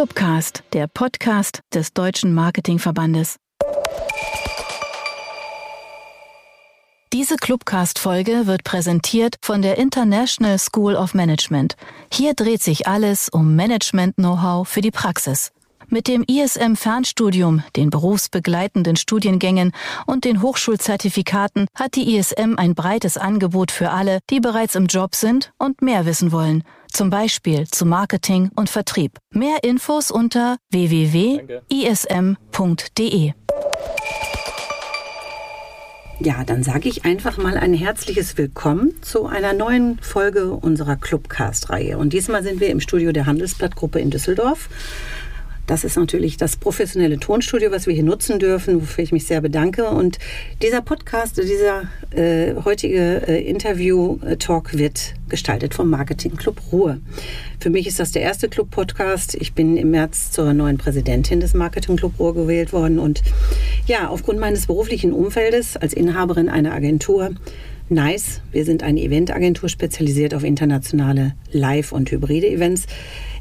Clubcast, der Podcast des Deutschen Marketingverbandes. Diese Clubcast-Folge wird präsentiert von der International School of Management. Hier dreht sich alles um Management-Know-how für die Praxis. Mit dem ISM-Fernstudium, den berufsbegleitenden Studiengängen und den Hochschulzertifikaten hat die ISM ein breites Angebot für alle, die bereits im Job sind und mehr wissen wollen. Zum Beispiel zu Marketing und Vertrieb. Mehr Infos unter www.ism.de. Ja, dann sage ich einfach mal ein herzliches Willkommen zu einer neuen Folge unserer Clubcast-Reihe. Und diesmal sind wir im Studio der Handelsblattgruppe in Düsseldorf. Das ist natürlich das professionelle Tonstudio, was wir hier nutzen dürfen, wofür ich mich sehr bedanke. Und dieser Podcast, dieser äh, heutige äh, Interview-Talk wird gestaltet vom Marketing Club Ruhr. Für mich ist das der erste Club-Podcast. Ich bin im März zur neuen Präsidentin des Marketing Club Ruhr gewählt worden. Und ja, aufgrund meines beruflichen Umfeldes als Inhaberin einer Agentur Nice. Wir sind eine Eventagentur spezialisiert auf internationale Live- und hybride Events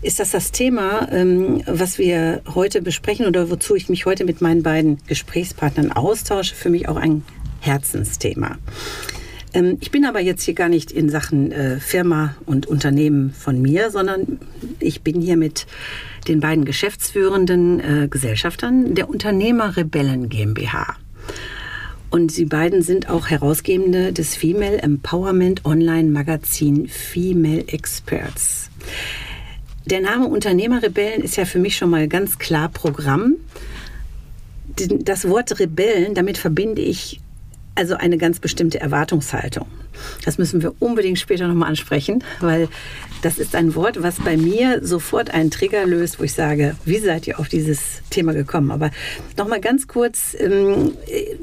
ist das das Thema, ähm, was wir heute besprechen oder wozu ich mich heute mit meinen beiden Gesprächspartnern austausche, für mich auch ein Herzensthema. Ähm, ich bin aber jetzt hier gar nicht in Sachen äh, Firma und Unternehmen von mir, sondern ich bin hier mit den beiden geschäftsführenden äh, Gesellschaftern der Unternehmer Rebellen GmbH. Und sie beiden sind auch Herausgebende des Female Empowerment Online Magazin Female Experts. Der Name Unternehmerrebellen ist ja für mich schon mal ganz klar Programm. Das Wort Rebellen, damit verbinde ich also eine ganz bestimmte Erwartungshaltung. Das müssen wir unbedingt später nochmal ansprechen, weil das ist ein Wort, was bei mir sofort einen Trigger löst, wo ich sage, wie seid ihr auf dieses Thema gekommen? Aber nochmal ganz kurz ähm,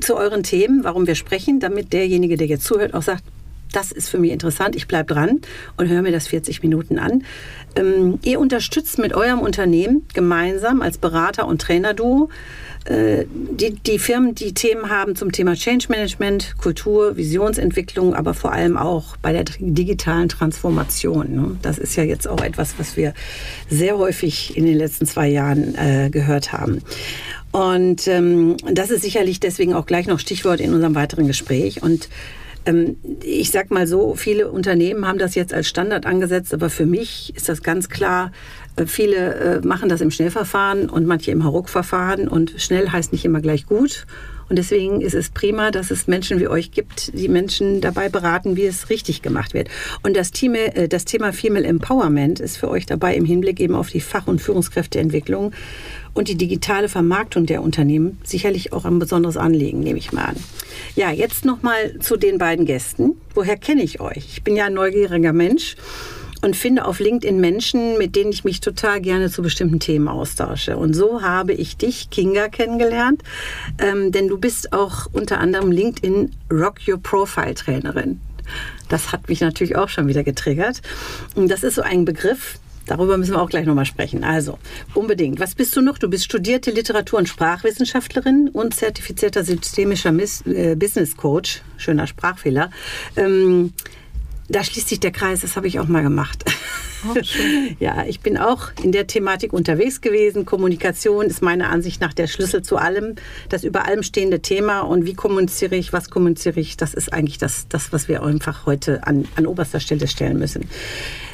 zu euren Themen, warum wir sprechen, damit derjenige, der jetzt zuhört, auch sagt, das ist für mich interessant, ich bleibe dran und höre mir das 40 Minuten an. Ähm, ihr unterstützt mit eurem Unternehmen gemeinsam als Berater und Trainer-Duo äh, die, die Firmen, die Themen haben zum Thema Change Management, Kultur, Visionsentwicklung, aber vor allem auch bei der digitalen Transformation. Ne? Das ist ja jetzt auch etwas, was wir sehr häufig in den letzten zwei Jahren äh, gehört haben. Und ähm, das ist sicherlich deswegen auch gleich noch Stichwort in unserem weiteren Gespräch. Und ich sag mal so, viele Unternehmen haben das jetzt als Standard angesetzt, aber für mich ist das ganz klar, äh, viele äh, machen das im Schnellverfahren und manche im Hauruck-Verfahren und schnell heißt nicht immer gleich gut. Und deswegen ist es prima, dass es Menschen wie euch gibt, die Menschen dabei beraten, wie es richtig gemacht wird. Und das Thema, äh, das Thema Female Empowerment ist für euch dabei im Hinblick eben auf die Fach- und Führungskräfteentwicklung und die digitale Vermarktung der Unternehmen sicherlich auch ein besonderes Anliegen, nehme ich mal an. Ja, jetzt noch mal zu den beiden Gästen. Woher kenne ich euch? Ich bin ja ein neugieriger Mensch und finde auf LinkedIn Menschen, mit denen ich mich total gerne zu bestimmten Themen austausche. Und so habe ich dich, Kinga, kennengelernt, ähm, denn du bist auch unter anderem LinkedIn Rock Your Profile Trainerin. Das hat mich natürlich auch schon wieder getriggert. Und das ist so ein Begriff, Darüber müssen wir auch gleich nochmal sprechen. Also, unbedingt. Was bist du noch? Du bist studierte Literatur- und Sprachwissenschaftlerin und zertifizierter systemischer Miss, äh, Business Coach. Schöner Sprachfehler. Ähm, da schließt sich der Kreis, das habe ich auch mal gemacht. Oh, ja, ich bin auch in der Thematik unterwegs gewesen. Kommunikation ist meiner Ansicht nach der Schlüssel zu allem, das über allem stehende Thema. Und wie kommuniziere ich, was kommuniziere ich, das ist eigentlich das, das was wir einfach heute an, an oberster Stelle stellen müssen.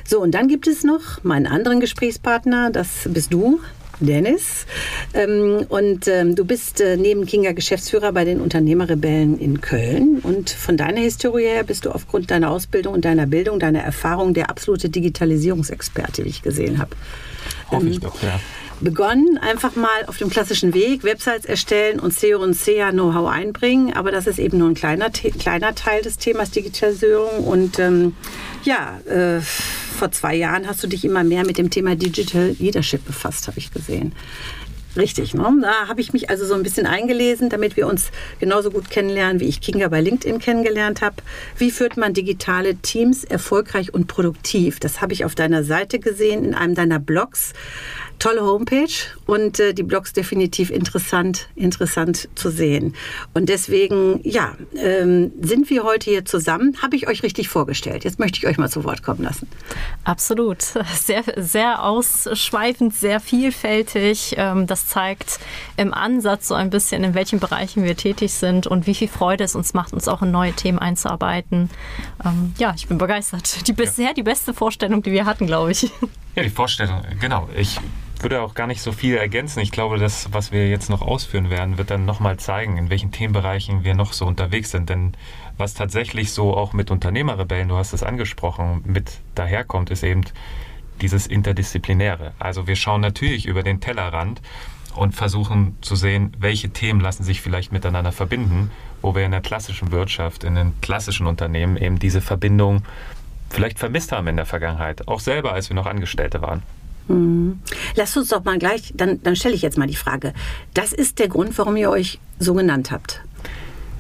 So, und dann gibt es noch meinen anderen Gesprächspartner, das bist du, Dennis. Ähm, und ähm, du bist äh, neben Kinga Geschäftsführer bei den Unternehmerrebellen in Köln. Und von deiner Historie her bist du aufgrund deiner Ausbildung und deiner Bildung, deiner Erfahrung der absolute Digitalisierungsexperte, wie ich gesehen habe. Hoffe ich ähm, doch, ja begonnen, einfach mal auf dem klassischen Weg Websites erstellen und SEO und SEA Know-how einbringen. Aber das ist eben nur ein kleiner, kleiner Teil des Themas Digitalisierung. Und ähm, ja, äh, vor zwei Jahren hast du dich immer mehr mit dem Thema Digital Leadership befasst, habe ich gesehen. Richtig, ne? da habe ich mich also so ein bisschen eingelesen, damit wir uns genauso gut kennenlernen, wie ich Kinga bei LinkedIn kennengelernt habe. Wie führt man digitale Teams erfolgreich und produktiv? Das habe ich auf deiner Seite gesehen, in einem deiner Blogs tolle Homepage und äh, die Blogs definitiv interessant, interessant zu sehen. Und deswegen, ja, ähm, sind wir heute hier zusammen. Habe ich euch richtig vorgestellt. Jetzt möchte ich euch mal zu Wort kommen lassen. Absolut. Sehr, sehr ausschweifend, sehr vielfältig. Ähm, das zeigt im Ansatz so ein bisschen, in welchen Bereichen wir tätig sind und wie viel Freude es uns macht, uns auch in neue Themen einzuarbeiten. Ähm, ja, ich bin begeistert. Die bisher die beste Vorstellung, die wir hatten, glaube ich. Ja, die Vorstellung, genau. Ich würde auch gar nicht so viel ergänzen. Ich glaube, das, was wir jetzt noch ausführen werden, wird dann nochmal zeigen, in welchen Themenbereichen wir noch so unterwegs sind. Denn was tatsächlich so auch mit Unternehmerrebellen, du hast es angesprochen, mit daherkommt, ist eben dieses Interdisziplinäre. Also wir schauen natürlich über den Tellerrand und versuchen zu sehen, welche Themen lassen sich vielleicht miteinander verbinden, wo wir in der klassischen Wirtschaft, in den klassischen Unternehmen eben diese Verbindung vielleicht vermisst haben in der Vergangenheit, auch selber, als wir noch Angestellte waren. Hm. Lasst uns doch mal gleich, dann, dann stelle ich jetzt mal die Frage. Das ist der Grund, warum ihr euch so genannt habt.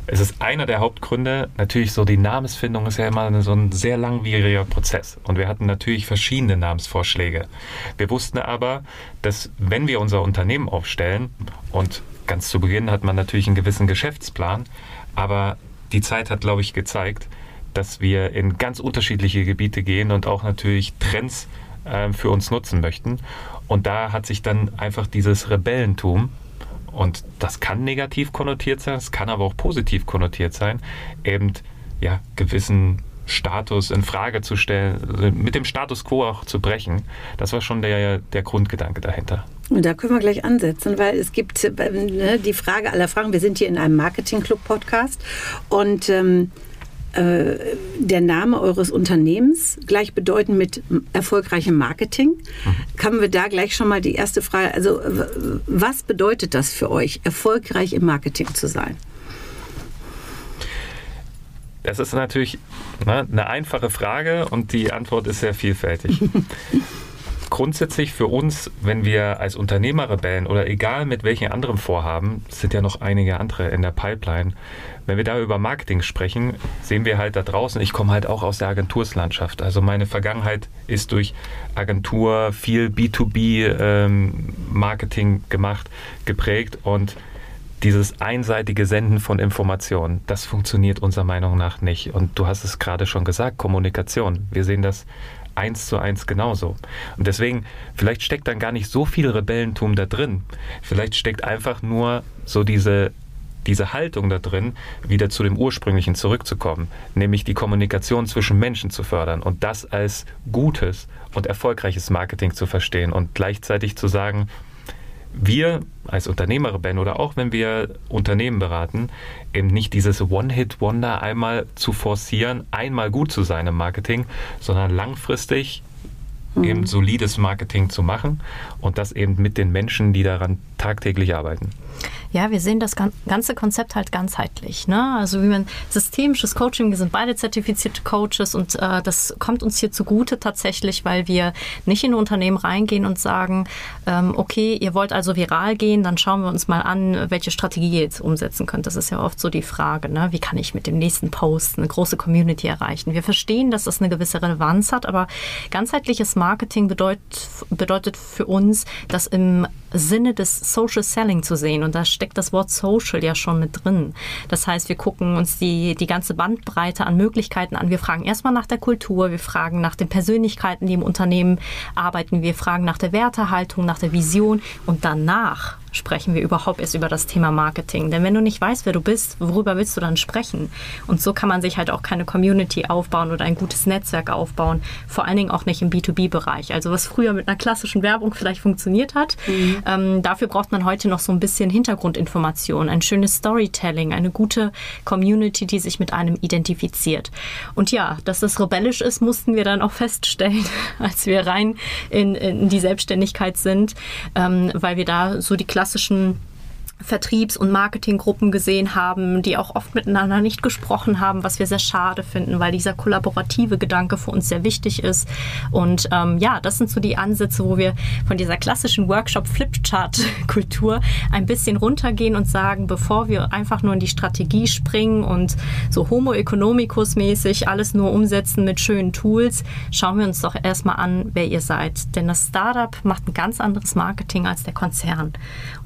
Es ist einer der Hauptgründe. Natürlich so die Namensfindung ist ja immer so ein sehr langwieriger Prozess. Und wir hatten natürlich verschiedene Namensvorschläge. Wir wussten aber, dass wenn wir unser Unternehmen aufstellen und ganz zu Beginn hat man natürlich einen gewissen Geschäftsplan, aber die Zeit hat, glaube ich, gezeigt, dass wir in ganz unterschiedliche Gebiete gehen und auch natürlich Trends äh, für uns nutzen möchten. Und da hat sich dann einfach dieses Rebellentum, und das kann negativ konnotiert sein, es kann aber auch positiv konnotiert sein, eben ja, gewissen Status in Frage zu stellen, mit dem Status quo auch zu brechen. Das war schon der, der Grundgedanke dahinter. Und da können wir gleich ansetzen, weil es gibt äh, ne, die Frage aller Fragen. Wir sind hier in einem Marketing-Club-Podcast und ähm, äh, der Name eures Unternehmens gleichbedeutend mit erfolgreichem Marketing. Mhm. Haben wir da gleich schon mal die erste Frage. Also was bedeutet das für euch, erfolgreich im Marketing zu sein? Das ist natürlich ne, eine einfache Frage und die Antwort ist sehr vielfältig. grundsätzlich für uns, wenn wir als Unternehmerrebellen oder egal mit welchen anderen Vorhaben, es sind ja noch einige andere in der Pipeline, wenn wir da über Marketing sprechen, sehen wir halt da draußen, ich komme halt auch aus der Agenturslandschaft. Also meine Vergangenheit ist durch Agentur viel B2B-Marketing ähm, gemacht, geprägt und dieses einseitige Senden von Informationen, das funktioniert unserer Meinung nach nicht. Und du hast es gerade schon gesagt, Kommunikation. Wir sehen das eins zu eins genauso. Und deswegen, vielleicht steckt dann gar nicht so viel Rebellentum da drin. Vielleicht steckt einfach nur so diese diese Haltung da drin, wieder zu dem Ursprünglichen zurückzukommen, nämlich die Kommunikation zwischen Menschen zu fördern und das als gutes und erfolgreiches Marketing zu verstehen und gleichzeitig zu sagen, wir als Unternehmerrebellen oder auch wenn wir Unternehmen beraten, eben nicht dieses One-Hit-Wonder einmal zu forcieren, einmal gut zu sein im Marketing, sondern langfristig mhm. eben solides Marketing zu machen und das eben mit den Menschen, die daran tagtäglich arbeiten. Ja, wir sehen das ganze Konzept halt ganzheitlich. Ne? Also wie man systemisches Coaching, wir sind beide zertifizierte Coaches und äh, das kommt uns hier zugute tatsächlich, weil wir nicht in Unternehmen reingehen und sagen, ähm, okay, ihr wollt also viral gehen, dann schauen wir uns mal an, welche Strategie ihr jetzt umsetzen könnt. Das ist ja oft so die Frage, ne? wie kann ich mit dem nächsten Post eine große Community erreichen. Wir verstehen, dass das eine gewisse Relevanz hat, aber ganzheitliches Marketing bedeutet, bedeutet für uns, dass im Sinne des Social Selling zu sehen und da steckt das Wort Social ja schon mit drin. Das heißt, wir gucken uns die, die ganze Bandbreite an Möglichkeiten an. Wir fragen erstmal nach der Kultur, wir fragen nach den Persönlichkeiten, die im Unternehmen arbeiten, wir fragen nach der Wertehaltung, nach der Vision und danach sprechen wir überhaupt erst über das Thema Marketing. Denn wenn du nicht weißt, wer du bist, worüber willst du dann sprechen? Und so kann man sich halt auch keine Community aufbauen oder ein gutes Netzwerk aufbauen. Vor allen Dingen auch nicht im B2B-Bereich. Also was früher mit einer klassischen Werbung vielleicht funktioniert hat, mhm. ähm, dafür braucht man heute noch so ein bisschen Hintergrundinformation, ein schönes Storytelling, eine gute Community, die sich mit einem identifiziert. Und ja, dass das rebellisch ist, mussten wir dann auch feststellen, als wir rein in, in die Selbstständigkeit sind, ähm, weil wir da so die klassischen Vertriebs- und Marketinggruppen gesehen haben, die auch oft miteinander nicht gesprochen haben, was wir sehr schade finden, weil dieser kollaborative Gedanke für uns sehr wichtig ist. Und ähm, ja, das sind so die Ansätze, wo wir von dieser klassischen Workshop-Flipchart-Kultur ein bisschen runtergehen und sagen, bevor wir einfach nur in die Strategie springen und so Homo economicus mäßig alles nur umsetzen mit schönen Tools, schauen wir uns doch erstmal an, wer ihr seid. Denn das Startup macht ein ganz anderes Marketing als der Konzern.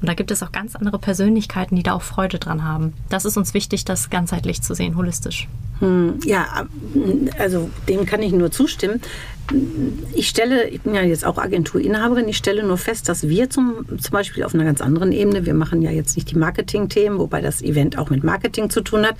Und da gibt es auch ganz andere Persönlichkeiten, die da auch Freude dran haben. Das ist uns wichtig, das ganzheitlich zu sehen, holistisch. Hm, ja, also dem kann ich nur zustimmen. Ich stelle, ich bin ja jetzt auch Agenturinhaberin, ich stelle nur fest, dass wir zum, zum Beispiel auf einer ganz anderen Ebene, wir machen ja jetzt nicht die Marketing-Themen, wobei das Event auch mit Marketing zu tun hat,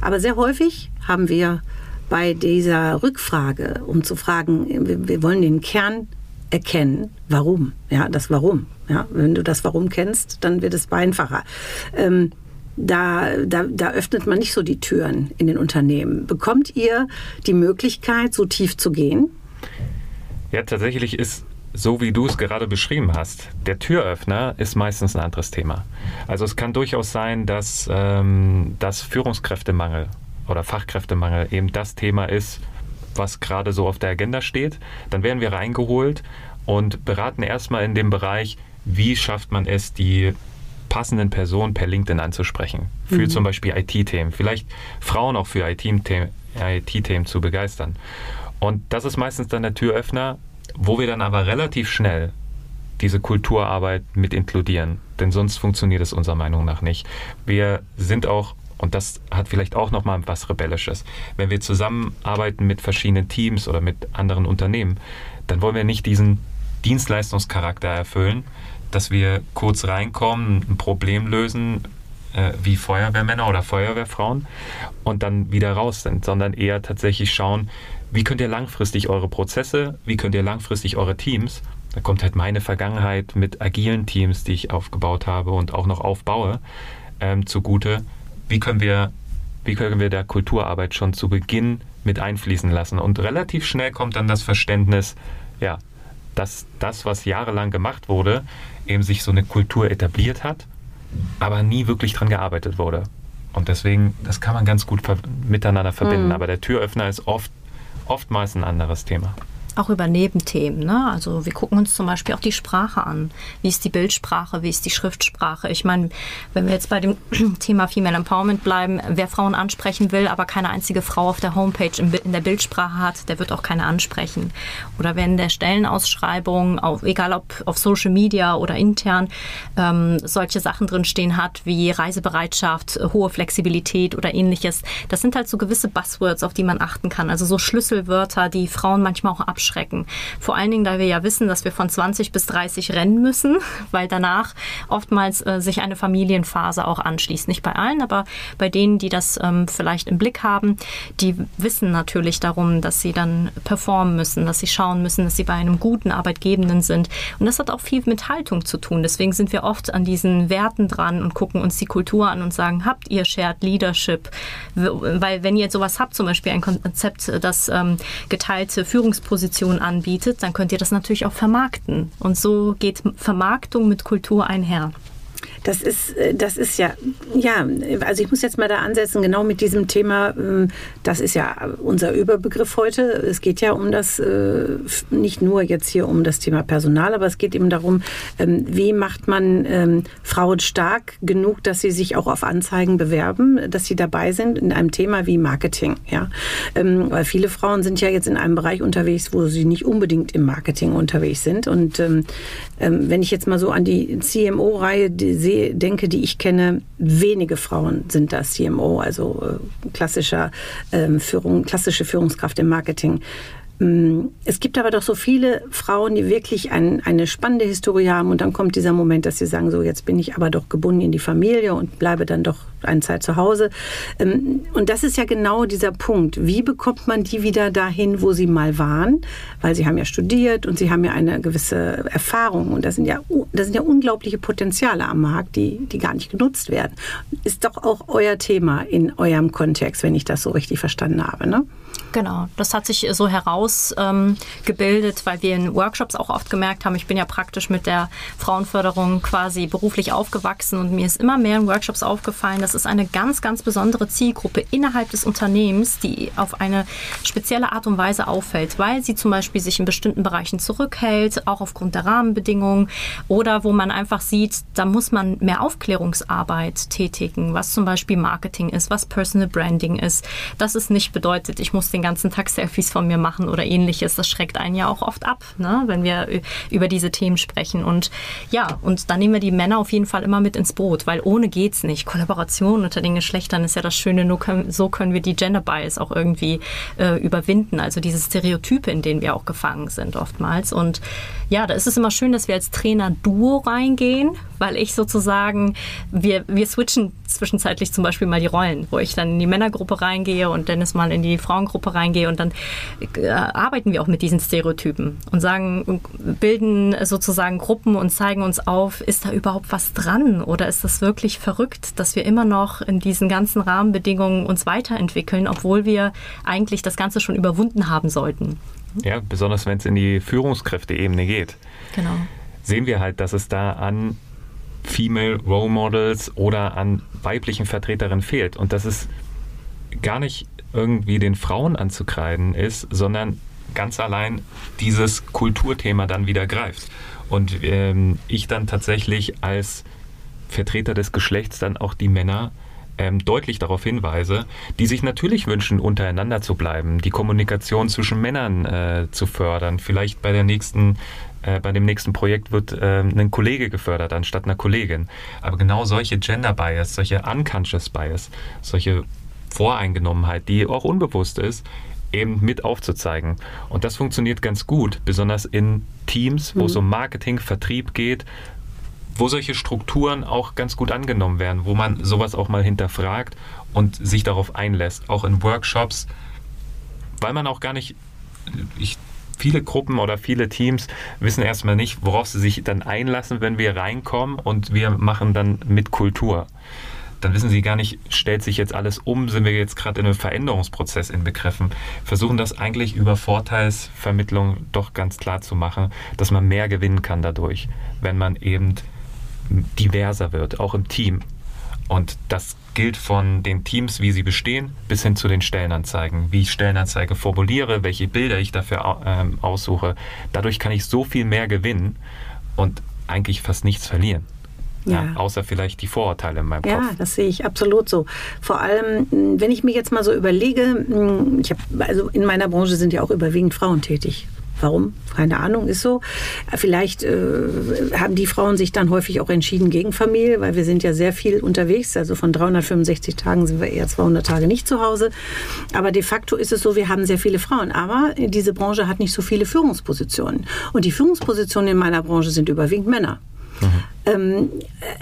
aber sehr häufig haben wir bei dieser Rückfrage, um zu fragen, wir, wir wollen den Kern erkennen, warum. Ja, das Warum. Ja, wenn du das Warum kennst, dann wird es einfacher. Ähm, da, da, da öffnet man nicht so die Türen in den Unternehmen. Bekommt ihr die Möglichkeit, so tief zu gehen? Ja, tatsächlich ist so wie du es gerade beschrieben hast, der Türöffner ist meistens ein anderes Thema. Also es kann durchaus sein, dass, ähm, dass Führungskräftemangel oder Fachkräftemangel eben das Thema ist, was gerade so auf der Agenda steht. Dann werden wir reingeholt und beraten erstmal in dem Bereich, wie schafft man es, die passenden Personen per LinkedIn anzusprechen. Für mhm. zum Beispiel IT-Themen. Vielleicht Frauen auch für IT-Themen IT zu begeistern. Und das ist meistens dann der Türöffner, wo wir dann aber relativ schnell diese Kulturarbeit mit inkludieren. Denn sonst funktioniert es unserer Meinung nach nicht. Wir sind auch und das hat vielleicht auch nochmal was Rebellisches. Wenn wir zusammenarbeiten mit verschiedenen Teams oder mit anderen Unternehmen, dann wollen wir nicht diesen Dienstleistungscharakter erfüllen, dass wir kurz reinkommen, ein Problem lösen, äh, wie Feuerwehrmänner oder Feuerwehrfrauen und dann wieder raus sind, sondern eher tatsächlich schauen, wie könnt ihr langfristig eure Prozesse, wie könnt ihr langfristig eure Teams, da kommt halt meine Vergangenheit mit agilen Teams, die ich aufgebaut habe und auch noch aufbaue, ähm, zugute, wie können wir, wie können wir der Kulturarbeit schon zu Beginn mit einfließen lassen. Und relativ schnell kommt dann das Verständnis, ja, dass das, was jahrelang gemacht wurde, eben sich so eine Kultur etabliert hat, aber nie wirklich dran gearbeitet wurde. Und deswegen, das kann man ganz gut miteinander verbinden. Mhm. Aber der Türöffner ist oft, oftmals ein anderes Thema auch über Nebenthemen. Ne? Also wir gucken uns zum Beispiel auch die Sprache an. Wie ist die Bildsprache, wie ist die Schriftsprache? Ich meine, wenn wir jetzt bei dem Thema Female Empowerment bleiben, wer Frauen ansprechen will, aber keine einzige Frau auf der Homepage in der Bildsprache hat, der wird auch keine ansprechen. Oder wenn der Stellenausschreibung, auf, egal ob auf Social Media oder intern, ähm, solche Sachen drinstehen hat, wie Reisebereitschaft, hohe Flexibilität oder ähnliches. Das sind halt so gewisse Buzzwords, auf die man achten kann. Also so Schlüsselwörter, die Frauen manchmal auch abschreiben abschrecken. Vor allen Dingen, da wir ja wissen, dass wir von 20 bis 30 rennen müssen, weil danach oftmals äh, sich eine Familienphase auch anschließt. Nicht bei allen, aber bei denen, die das ähm, vielleicht im Blick haben, die wissen natürlich darum, dass sie dann performen müssen, dass sie schauen müssen, dass sie bei einem guten Arbeitgebenden sind. Und das hat auch viel mit Haltung zu tun. Deswegen sind wir oft an diesen Werten dran und gucken uns die Kultur an und sagen, habt ihr Shared Leadership? Weil wenn ihr sowas habt, zum Beispiel ein Konzept, das ähm, geteilte Führungspositionen Position anbietet, dann könnt ihr das natürlich auch vermarkten. Und so geht Vermarktung mit Kultur einher. Das ist, äh, das ist ja, ja, also ich muss jetzt mal da ansetzen, genau mit diesem Thema, ähm, das ist ja unser Überbegriff heute. Es geht ja um das, äh, nicht nur jetzt hier um das Thema Personal, aber es geht eben darum, ähm, wie macht man ähm, Frauen stark genug, dass sie sich auch auf Anzeigen bewerben, dass sie dabei sind in einem Thema wie Marketing. Ja? Weil viele Frauen sind ja jetzt in einem Bereich unterwegs, wo sie nicht unbedingt im Marketing unterwegs sind. Und wenn ich jetzt mal so an die CMO-Reihe sehe, denke, die ich kenne, wenige Frauen sind da CMO, also äh, klassischer ähm, Führung, klassische Führungskraft im Marketing. Mm, es gibt aber doch so viele Frauen, die wirklich ein, eine spannende Historie haben und dann kommt dieser Moment, dass sie sagen, so jetzt bin ich aber doch gebunden in die Familie und bleibe dann doch eine Zeit zu Hause. Ähm, und das ist ja genau dieser Punkt. Wie bekommt man die wieder dahin, wo sie mal waren? Weil sie haben ja studiert und sie haben ja eine gewisse Erfahrung und das sind ja, das sind ja unglaubliche Potenziale am Markt, die, die gar nicht genutzt werden. Ist doch auch euer Thema in eurem Kontext, wenn ich das so richtig verstanden habe, ne? Genau, das hat sich so herausgebildet, ähm, weil wir in Workshops auch oft gemerkt haben, ich bin ja praktisch mit der Frauenförderung quasi beruflich aufgewachsen und mir ist immer mehr in Workshops aufgefallen, das ist eine ganz, ganz besondere Zielgruppe innerhalb des Unternehmens, die auf eine spezielle Art und Weise auffällt, weil sie zum Beispiel sich in bestimmten Bereichen zurückhält, auch aufgrund der Rahmenbedingungen oder wo man einfach sieht, da muss man mehr Aufklärungsarbeit tätigen, was zum Beispiel Marketing ist, was Personal Branding ist. Das ist nicht bedeutet, ich muss den ganzen Tag Selfies von mir machen oder ähnliches. Das schreckt einen ja auch oft ab, ne? wenn wir über diese Themen sprechen. Und ja, und dann nehmen wir die Männer auf jeden Fall immer mit ins Boot, weil ohne geht's nicht. Kollaboration unter den Geschlechtern ist ja das Schöne, nur können, so können wir die Gender Bias auch irgendwie äh, überwinden. Also diese Stereotype, in denen wir auch gefangen sind oftmals. Und ja, da ist es immer schön, dass wir als Trainer Duo reingehen, weil ich sozusagen, wir, wir switchen zwischenzeitlich zum Beispiel mal die Rollen, wo ich dann in die Männergruppe reingehe und Dennis mal in die Frauengruppe reingehe und dann äh, arbeiten wir auch mit diesen Stereotypen und sagen, bilden sozusagen Gruppen und zeigen uns auf, ist da überhaupt was dran oder ist das wirklich verrückt, dass wir immer noch in diesen ganzen Rahmenbedingungen uns weiterentwickeln, obwohl wir eigentlich das Ganze schon überwunden haben sollten. Ja, besonders wenn es in die Führungskräfteebene geht. Genau. Sehen wir halt, dass es da an Female Role Models oder an weiblichen Vertreterinnen fehlt. Und dass es gar nicht irgendwie den Frauen anzukreiden ist, sondern ganz allein dieses Kulturthema dann wieder greift. Und ähm, ich dann tatsächlich als Vertreter des Geschlechts dann auch die Männer ähm, deutlich darauf hinweise, die sich natürlich wünschen, untereinander zu bleiben, die Kommunikation zwischen Männern äh, zu fördern, vielleicht bei der nächsten äh, bei dem nächsten Projekt wird ähm, ein Kollege gefördert anstatt einer Kollegin. Aber genau solche Gender Bias, solche Unconscious Bias, solche Voreingenommenheit, die auch unbewusst ist, eben mit aufzuzeigen. Und das funktioniert ganz gut, besonders in Teams, wo mhm. es um Marketing, Vertrieb geht, wo solche Strukturen auch ganz gut angenommen werden, wo man sowas auch mal hinterfragt und sich darauf einlässt, auch in Workshops, weil man auch gar nicht, ich, viele Gruppen oder viele Teams wissen erstmal nicht, worauf sie sich dann einlassen, wenn wir reinkommen und wir machen dann mit Kultur. Dann wissen sie gar nicht, stellt sich jetzt alles um, sind wir jetzt gerade in einem Veränderungsprozess inbegriffen. Versuchen das eigentlich über Vorteilsvermittlung doch ganz klar zu machen, dass man mehr gewinnen kann dadurch, wenn man eben diverser wird, auch im Team. Und das gilt von den Teams, wie sie bestehen, bis hin zu den Stellenanzeigen. Wie ich Stellenanzeige formuliere, welche Bilder ich dafür ähm, aussuche. Dadurch kann ich so viel mehr gewinnen und eigentlich fast nichts verlieren. Ja. Ja, außer vielleicht die Vorurteile in meinem ja, Kopf. Ja, das sehe ich absolut so. Vor allem, wenn ich mir jetzt mal so überlege, ich habe, also in meiner Branche sind ja auch überwiegend Frauen tätig. Warum? Keine Ahnung, ist so. Vielleicht äh, haben die Frauen sich dann häufig auch entschieden gegen Familie, weil wir sind ja sehr viel unterwegs. Also von 365 Tagen sind wir eher 200 Tage nicht zu Hause. Aber de facto ist es so, wir haben sehr viele Frauen. Aber diese Branche hat nicht so viele Führungspositionen. Und die Führungspositionen in meiner Branche sind überwiegend Männer. Mhm. Ähm,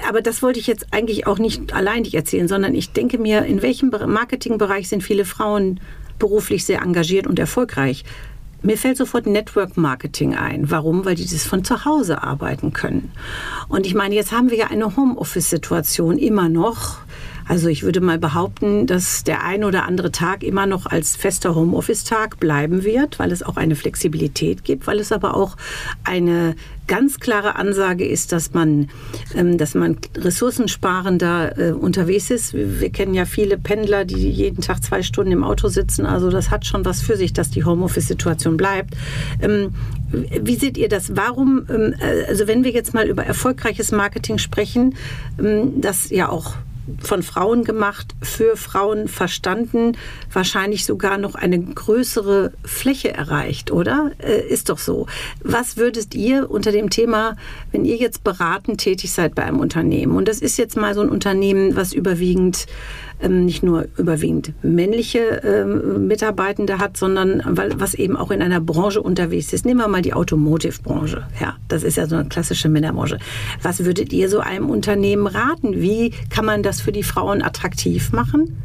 aber das wollte ich jetzt eigentlich auch nicht allein erzählen, sondern ich denke mir, in welchem Marketingbereich sind viele Frauen beruflich sehr engagiert und erfolgreich? Mir fällt sofort Network Marketing ein. Warum? Weil die das von zu Hause arbeiten können. Und ich meine, jetzt haben wir ja eine Homeoffice-Situation immer noch. Also ich würde mal behaupten, dass der ein oder andere Tag immer noch als fester Homeoffice-Tag bleiben wird, weil es auch eine Flexibilität gibt, weil es aber auch eine ganz klare Ansage ist, dass man, ähm, dass man ressourcensparender äh, unterwegs ist. Wir kennen ja viele Pendler, die jeden Tag zwei Stunden im Auto sitzen. Also das hat schon was für sich, dass die Homeoffice-Situation bleibt. Ähm, wie seht ihr das? Warum, ähm, äh, also wenn wir jetzt mal über erfolgreiches Marketing sprechen, das ja auch von Frauen gemacht, für Frauen verstanden, wahrscheinlich sogar noch eine größere Fläche erreicht, oder? Äh, ist doch so. Was würdet ihr unter dem Thema, wenn ihr jetzt beratend tätig seid bei einem Unternehmen, und das ist jetzt mal so ein Unternehmen, was überwiegend nicht nur überwiegend männliche ähm, Mitarbeitende hat, sondern weil, was eben auch in einer Branche unterwegs ist. Nehmen wir mal die Automotive-Branche. Ja, das ist ja so eine klassische Männerbranche. Was würdet ihr so einem Unternehmen raten? Wie kann man das für die Frauen attraktiv machen?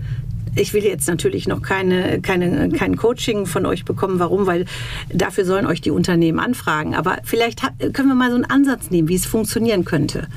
Ich will jetzt natürlich noch keine, keine, kein Coaching von euch bekommen. Warum? Weil dafür sollen euch die Unternehmen anfragen. Aber vielleicht können wir mal so einen Ansatz nehmen, wie es funktionieren könnte.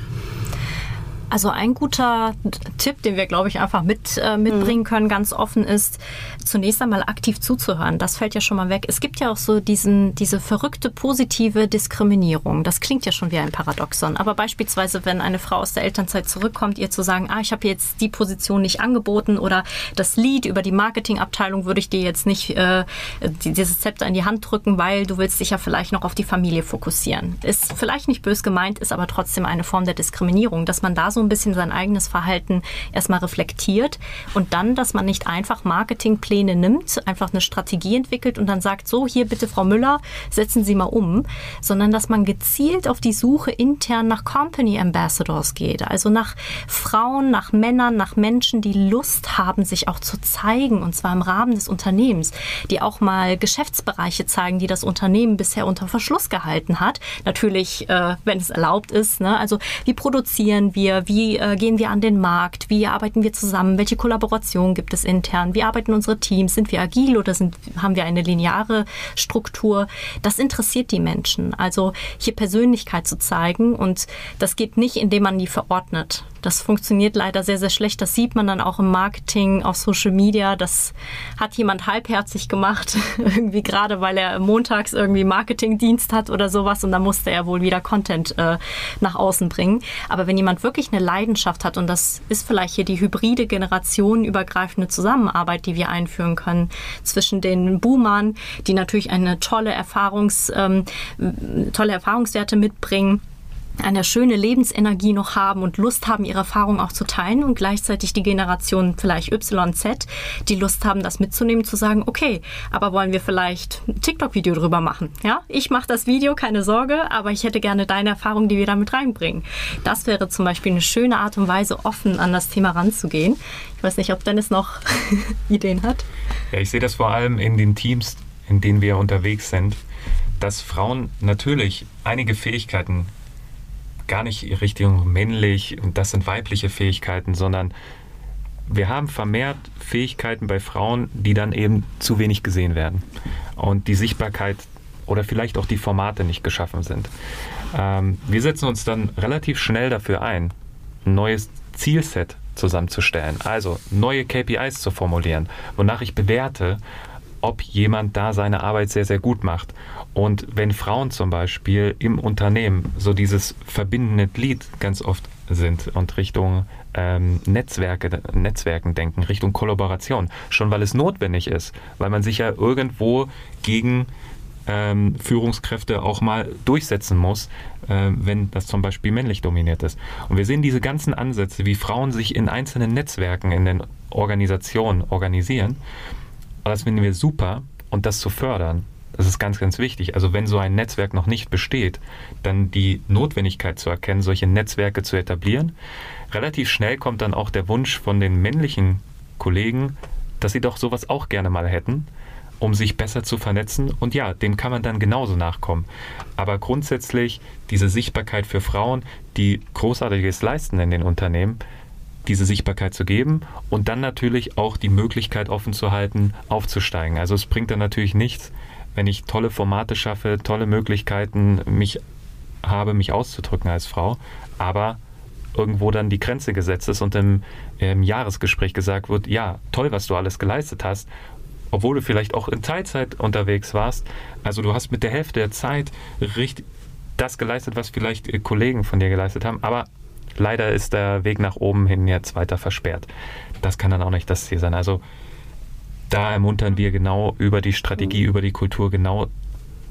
Also ein guter Tipp, den wir, glaube ich, einfach mit, äh, mitbringen können, ganz offen ist, zunächst einmal aktiv zuzuhören. Das fällt ja schon mal weg. Es gibt ja auch so diesen, diese verrückte positive Diskriminierung. Das klingt ja schon wie ein Paradoxon. Aber beispielsweise, wenn eine Frau aus der Elternzeit zurückkommt, ihr zu sagen, ah, ich habe jetzt die Position nicht angeboten oder das Lied über die Marketingabteilung würde ich dir jetzt nicht äh, dieses Zepter in die Hand drücken, weil du willst dich ja vielleicht noch auf die Familie fokussieren. Ist vielleicht nicht bös gemeint, ist aber trotzdem eine Form der Diskriminierung, dass man da so ein bisschen sein eigenes Verhalten erstmal reflektiert und dann, dass man nicht einfach Marketingpläne nimmt, einfach eine Strategie entwickelt und dann sagt, so hier bitte Frau Müller, setzen Sie mal um, sondern dass man gezielt auf die Suche intern nach Company Ambassadors geht, also nach Frauen, nach Männern, nach Menschen, die Lust haben, sich auch zu zeigen und zwar im Rahmen des Unternehmens, die auch mal Geschäftsbereiche zeigen, die das Unternehmen bisher unter Verschluss gehalten hat. Natürlich, äh, wenn es erlaubt ist. Ne? Also wie produzieren wir, wie äh, gehen wir an den Markt, wie arbeiten wir zusammen, welche Kollaboration gibt es intern, wie arbeiten unsere Teams, sind wir agil oder sind, haben wir eine lineare Struktur. Das interessiert die Menschen. Also hier Persönlichkeit zu zeigen und das geht nicht, indem man die verordnet. Das funktioniert leider sehr, sehr schlecht. Das sieht man dann auch im Marketing, auf Social Media. Das hat jemand halbherzig gemacht, irgendwie gerade, weil er montags irgendwie Marketingdienst hat oder sowas und dann musste er wohl wieder Content äh, nach außen bringen. Aber wenn jemand wirklich eine Leidenschaft hat und das ist vielleicht hier die hybride generationenübergreifende Zusammenarbeit, die wir einführen können zwischen den Boomern, die natürlich eine tolle Erfahrungs, ähm, tolle Erfahrungswerte mitbringen eine schöne Lebensenergie noch haben und Lust haben, ihre Erfahrungen auch zu teilen und gleichzeitig die Generation vielleicht YZ, die Lust haben, das mitzunehmen, zu sagen, okay, aber wollen wir vielleicht ein TikTok-Video drüber machen? Ja, ich mache das Video, keine Sorge, aber ich hätte gerne deine Erfahrung, die wir damit reinbringen. Das wäre zum Beispiel eine schöne Art und Weise, offen an das Thema ranzugehen. Ich weiß nicht, ob Dennis noch Ideen hat. Ja, ich sehe das vor allem in den Teams, in denen wir unterwegs sind, dass Frauen natürlich einige Fähigkeiten gar nicht Richtung männlich und das sind weibliche Fähigkeiten, sondern wir haben vermehrt Fähigkeiten bei Frauen, die dann eben zu wenig gesehen werden und die Sichtbarkeit oder vielleicht auch die Formate nicht geschaffen sind. Ähm, wir setzen uns dann relativ schnell dafür ein, ein neues Zielset zusammenzustellen, also neue KPIs zu formulieren, wonach ich bewerte, ob jemand da seine Arbeit sehr, sehr gut macht. Und wenn Frauen zum Beispiel im Unternehmen so dieses verbindende Glied ganz oft sind und Richtung ähm, Netzwerke, Netzwerken denken, Richtung Kollaboration, schon weil es notwendig ist, weil man sich ja irgendwo gegen ähm, Führungskräfte auch mal durchsetzen muss, äh, wenn das zum Beispiel männlich dominiert ist. Und wir sehen diese ganzen Ansätze, wie Frauen sich in einzelnen Netzwerken in den Organisationen organisieren das finden wir super und das zu fördern, das ist ganz, ganz wichtig. Also wenn so ein Netzwerk noch nicht besteht, dann die Notwendigkeit zu erkennen, solche Netzwerke zu etablieren. Relativ schnell kommt dann auch der Wunsch von den männlichen Kollegen, dass sie doch sowas auch gerne mal hätten, um sich besser zu vernetzen. Und ja, dem kann man dann genauso nachkommen. Aber grundsätzlich diese Sichtbarkeit für Frauen, die großartiges leisten in den Unternehmen, diese Sichtbarkeit zu geben und dann natürlich auch die Möglichkeit offen zu halten, aufzusteigen. Also es bringt dann natürlich nichts, wenn ich tolle Formate schaffe, tolle Möglichkeiten mich habe, mich auszudrücken als Frau, aber irgendwo dann die Grenze gesetzt ist und im, im Jahresgespräch gesagt wird, ja, toll, was du alles geleistet hast, obwohl du vielleicht auch in Teilzeit unterwegs warst. Also du hast mit der Hälfte der Zeit richtig das geleistet, was vielleicht Kollegen von dir geleistet haben, aber leider ist der Weg nach oben hin jetzt weiter versperrt. Das kann dann auch nicht das Ziel sein. Also da ermuntern wir genau über die Strategie, mhm. über die Kultur genau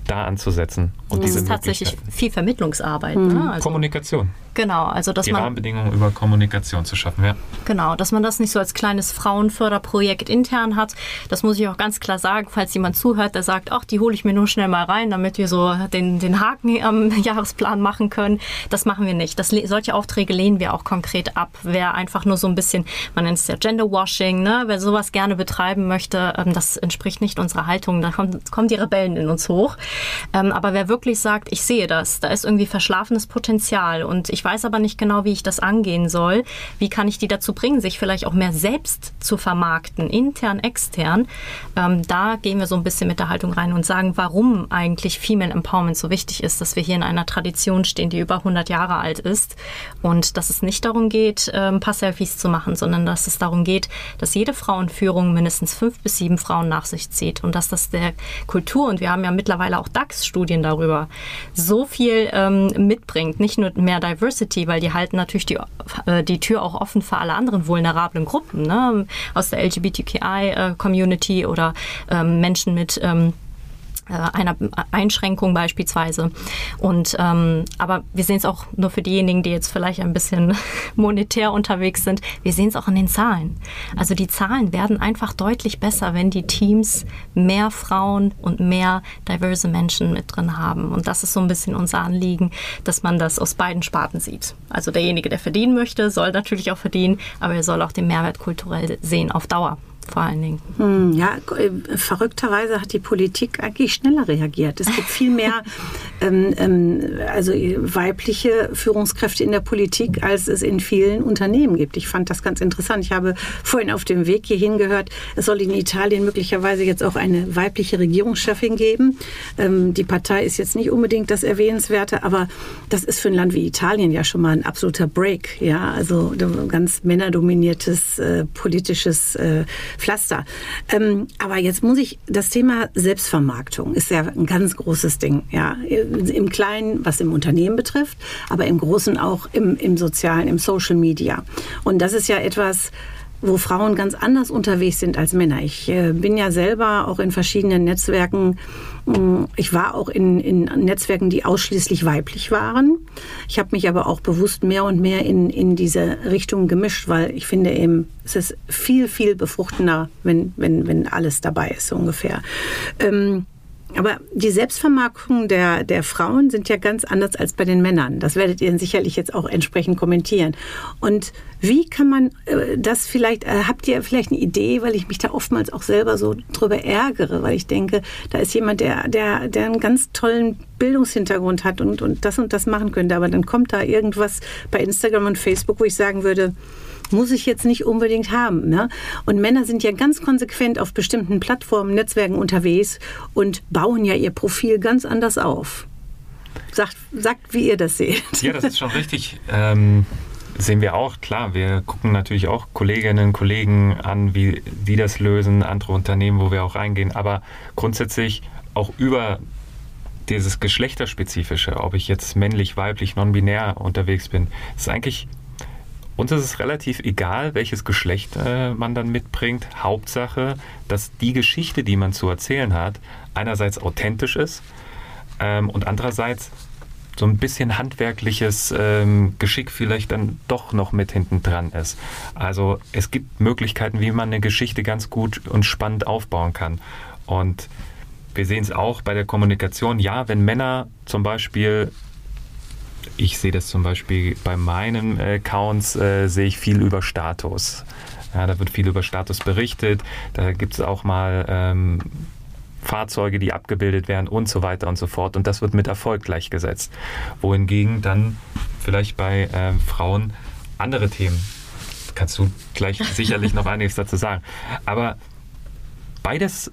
da anzusetzen. Und das ist tatsächlich viel Vermittlungsarbeit. Mhm. Ne? Also Kommunikation. Genau, also dass die man Rahmenbedingungen über Kommunikation zu schaffen, ja. Genau, dass man das nicht so als kleines Frauenförderprojekt intern hat. Das muss ich auch ganz klar sagen, falls jemand zuhört, der sagt, ach, die hole ich mir nur schnell mal rein, damit wir so den, den Haken am Jahresplan machen können. Das machen wir nicht. Das, solche Aufträge lehnen wir auch konkret ab. Wer einfach nur so ein bisschen, man nennt es ja Genderwashing, ne? wer sowas gerne betreiben möchte, ähm, das entspricht nicht unserer Haltung. Da kommen, kommen die Rebellen in uns hoch. Ähm, aber wer wirklich sagt, ich sehe das, da ist irgendwie verschlafenes Potenzial und ich ich weiß aber nicht genau, wie ich das angehen soll. Wie kann ich die dazu bringen, sich vielleicht auch mehr selbst zu vermarkten, intern, extern? Ähm, da gehen wir so ein bisschen mit der Haltung rein und sagen, warum eigentlich Female Empowerment so wichtig ist, dass wir hier in einer Tradition stehen, die über 100 Jahre alt ist und dass es nicht darum geht, äh, ein paar Selfies zu machen, sondern dass es darum geht, dass jede Frau in Führung mindestens fünf bis sieben Frauen nach sich zieht und dass das der Kultur, und wir haben ja mittlerweile auch DAX-Studien darüber, so viel ähm, mitbringt. Nicht nur mehr Diversity, weil die halten natürlich die, äh, die Tür auch offen für alle anderen vulnerablen Gruppen ne? aus der LGBTQI-Community äh, oder ähm, Menschen mit ähm, äh, einer Einschränkung beispielsweise. Und ähm, aber wir sehen es auch nur für diejenigen, die jetzt vielleicht ein bisschen monetär unterwegs sind. Wir sehen es auch in den Zahlen. Also die Zahlen werden einfach deutlich besser, wenn die Teams mehr Frauen und mehr diverse Menschen mit drin haben. Und das ist so ein bisschen unser Anliegen, dass man das aus beiden Sparten sieht. Also derjenige, der verdienen möchte, soll natürlich auch verdienen, aber er soll auch den Mehrwert kulturell sehen auf Dauer vor allen Dingen. Hm, ja, äh, verrückterweise hat die Politik eigentlich schneller reagiert. Es gibt viel mehr ähm, ähm, also weibliche Führungskräfte in der Politik, als es in vielen Unternehmen gibt. Ich fand das ganz interessant. Ich habe vorhin auf dem Weg hierhin gehört, es soll in Italien möglicherweise jetzt auch eine weibliche Regierungschefin geben. Ähm, die Partei ist jetzt nicht unbedingt das Erwähnenswerte, aber das ist für ein Land wie Italien ja schon mal ein absoluter Break. Ja, also ganz männerdominiertes äh, politisches äh, Pflaster. Ähm, aber jetzt muss ich, das Thema Selbstvermarktung ist ja ein ganz großes Ding. Ja, im Kleinen, was im Unternehmen betrifft, aber im Großen auch im, im Sozialen, im Social Media. Und das ist ja etwas, wo Frauen ganz anders unterwegs sind als Männer. Ich äh, bin ja selber auch in verschiedenen Netzwerken. Äh, ich war auch in, in Netzwerken, die ausschließlich weiblich waren. Ich habe mich aber auch bewusst mehr und mehr in, in diese Richtung gemischt, weil ich finde eben, es ist viel, viel befruchtender, wenn, wenn, wenn alles dabei ist, so ungefähr. Ähm, aber die Selbstvermarktung der, der Frauen sind ja ganz anders als bei den Männern. Das werdet ihr sicherlich jetzt auch entsprechend kommentieren. Und wie kann man äh, das vielleicht, äh, habt ihr vielleicht eine Idee, weil ich mich da oftmals auch selber so drüber ärgere, weil ich denke, da ist jemand, der, der, der einen ganz tollen Bildungshintergrund hat und, und das und das machen könnte. Aber dann kommt da irgendwas bei Instagram und Facebook, wo ich sagen würde, muss ich jetzt nicht unbedingt haben. Ne? Und Männer sind ja ganz konsequent auf bestimmten Plattformen, Netzwerken unterwegs und bauen ja ihr Profil ganz anders auf. Sagt, sagt wie ihr das seht. Ja, das ist schon richtig. Ähm, sehen wir auch, klar. Wir gucken natürlich auch Kolleginnen und Kollegen an, wie die das lösen, andere Unternehmen, wo wir auch reingehen. Aber grundsätzlich auch über dieses Geschlechterspezifische, ob ich jetzt männlich, weiblich, non-binär unterwegs bin, ist eigentlich uns ist es relativ egal, welches Geschlecht äh, man dann mitbringt. Hauptsache, dass die Geschichte, die man zu erzählen hat, einerseits authentisch ist ähm, und andererseits so ein bisschen handwerkliches ähm, Geschick vielleicht dann doch noch mit hinten dran ist. Also es gibt Möglichkeiten, wie man eine Geschichte ganz gut und spannend aufbauen kann. Und wir sehen es auch bei der Kommunikation. Ja, wenn Männer zum Beispiel ich sehe das zum Beispiel bei meinen Accounts, äh, sehe ich viel über Status. Ja, da wird viel über Status berichtet. Da gibt es auch mal ähm, Fahrzeuge, die abgebildet werden und so weiter und so fort. Und das wird mit Erfolg gleichgesetzt. Wohingegen dann vielleicht bei äh, Frauen andere Themen, kannst du gleich sicherlich noch einiges dazu sagen. Aber beides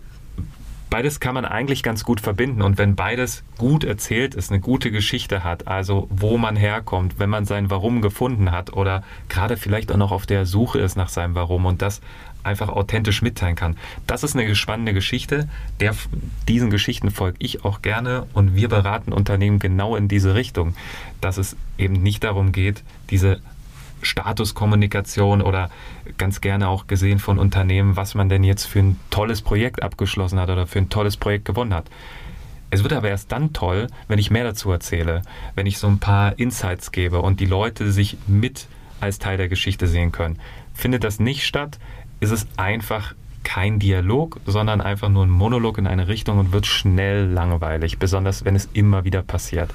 beides kann man eigentlich ganz gut verbinden. Und wenn beides gut erzählt ist, eine gute Geschichte hat, also wo man herkommt, wenn man sein Warum gefunden hat oder gerade vielleicht auch noch auf der Suche ist nach seinem Warum und das einfach authentisch mitteilen kann. Das ist eine spannende Geschichte. Der, diesen Geschichten folge ich auch gerne und wir beraten Unternehmen genau in diese Richtung, dass es eben nicht darum geht, diese Statuskommunikation oder ganz gerne auch gesehen von Unternehmen, was man denn jetzt für ein tolles Projekt abgeschlossen hat oder für ein tolles Projekt gewonnen hat. Es wird aber erst dann toll, wenn ich mehr dazu erzähle, wenn ich so ein paar Insights gebe und die Leute sich mit als Teil der Geschichte sehen können. Findet das nicht statt, ist es einfach kein Dialog, sondern einfach nur ein Monolog in eine Richtung und wird schnell langweilig, besonders wenn es immer wieder passiert.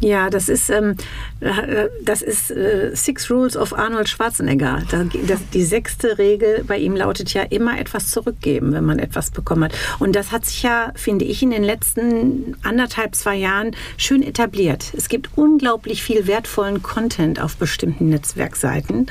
Ja, das ist, ähm, äh, das ist äh, Six Rules of Arnold Schwarzenegger. Da, das, die sechste Regel bei ihm lautet ja immer etwas zurückgeben, wenn man etwas bekommen hat. Und das hat sich ja, finde ich, in den letzten anderthalb, zwei Jahren schön etabliert. Es gibt unglaublich viel wertvollen Content auf bestimmten Netzwerkseiten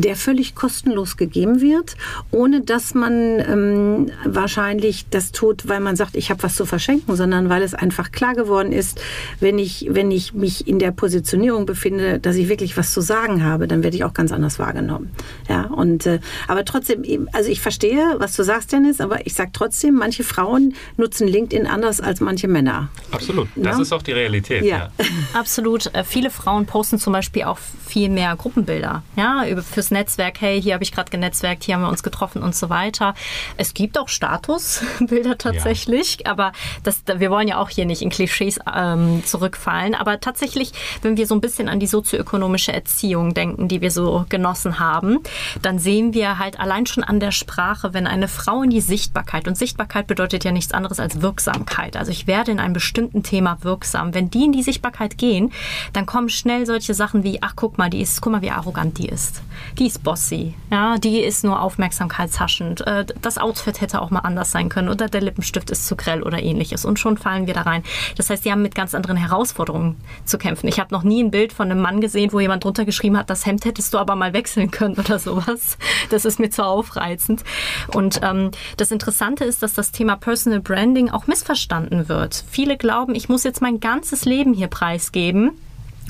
der völlig kostenlos gegeben wird, ohne dass man ähm, wahrscheinlich das tut, weil man sagt, ich habe was zu verschenken, sondern weil es einfach klar geworden ist, wenn ich, wenn ich mich in der Positionierung befinde, dass ich wirklich was zu sagen habe, dann werde ich auch ganz anders wahrgenommen. Ja, und äh, aber trotzdem, also ich verstehe, was du sagst, Dennis, aber ich sage trotzdem, manche Frauen nutzen LinkedIn anders als manche Männer. Absolut. Das ja? ist auch die Realität. Ja. ja. Absolut. Äh, viele Frauen posten zum Beispiel auch viel mehr Gruppenbilder, ja, fürs Netzwerk, hey, hier habe ich gerade genetzwerkt, hier haben wir uns getroffen und so weiter. Es gibt auch Statusbilder tatsächlich, ja. aber das, wir wollen ja auch hier nicht in Klischees ähm, zurückfallen. Aber tatsächlich, wenn wir so ein bisschen an die sozioökonomische Erziehung denken, die wir so genossen haben, dann sehen wir halt allein schon an der Sprache, wenn eine Frau in die Sichtbarkeit, und Sichtbarkeit bedeutet ja nichts anderes als Wirksamkeit. Also ich werde in einem bestimmten Thema wirksam. Wenn die in die Sichtbarkeit gehen, dann kommen schnell solche Sachen wie, ach guck mal, die ist, guck mal, wie arrogant die ist die ist bossy, ja, die ist nur aufmerksamkeitshaschend. Äh, das Outfit hätte auch mal anders sein können oder der Lippenstift ist zu grell oder ähnliches und schon fallen wir da rein. Das heißt, die haben mit ganz anderen Herausforderungen zu kämpfen. Ich habe noch nie ein Bild von einem Mann gesehen, wo jemand drunter geschrieben hat, das Hemd hättest du aber mal wechseln können oder sowas. Das ist mir zu aufreizend. Und ähm, das Interessante ist, dass das Thema Personal Branding auch missverstanden wird. Viele glauben, ich muss jetzt mein ganzes Leben hier preisgeben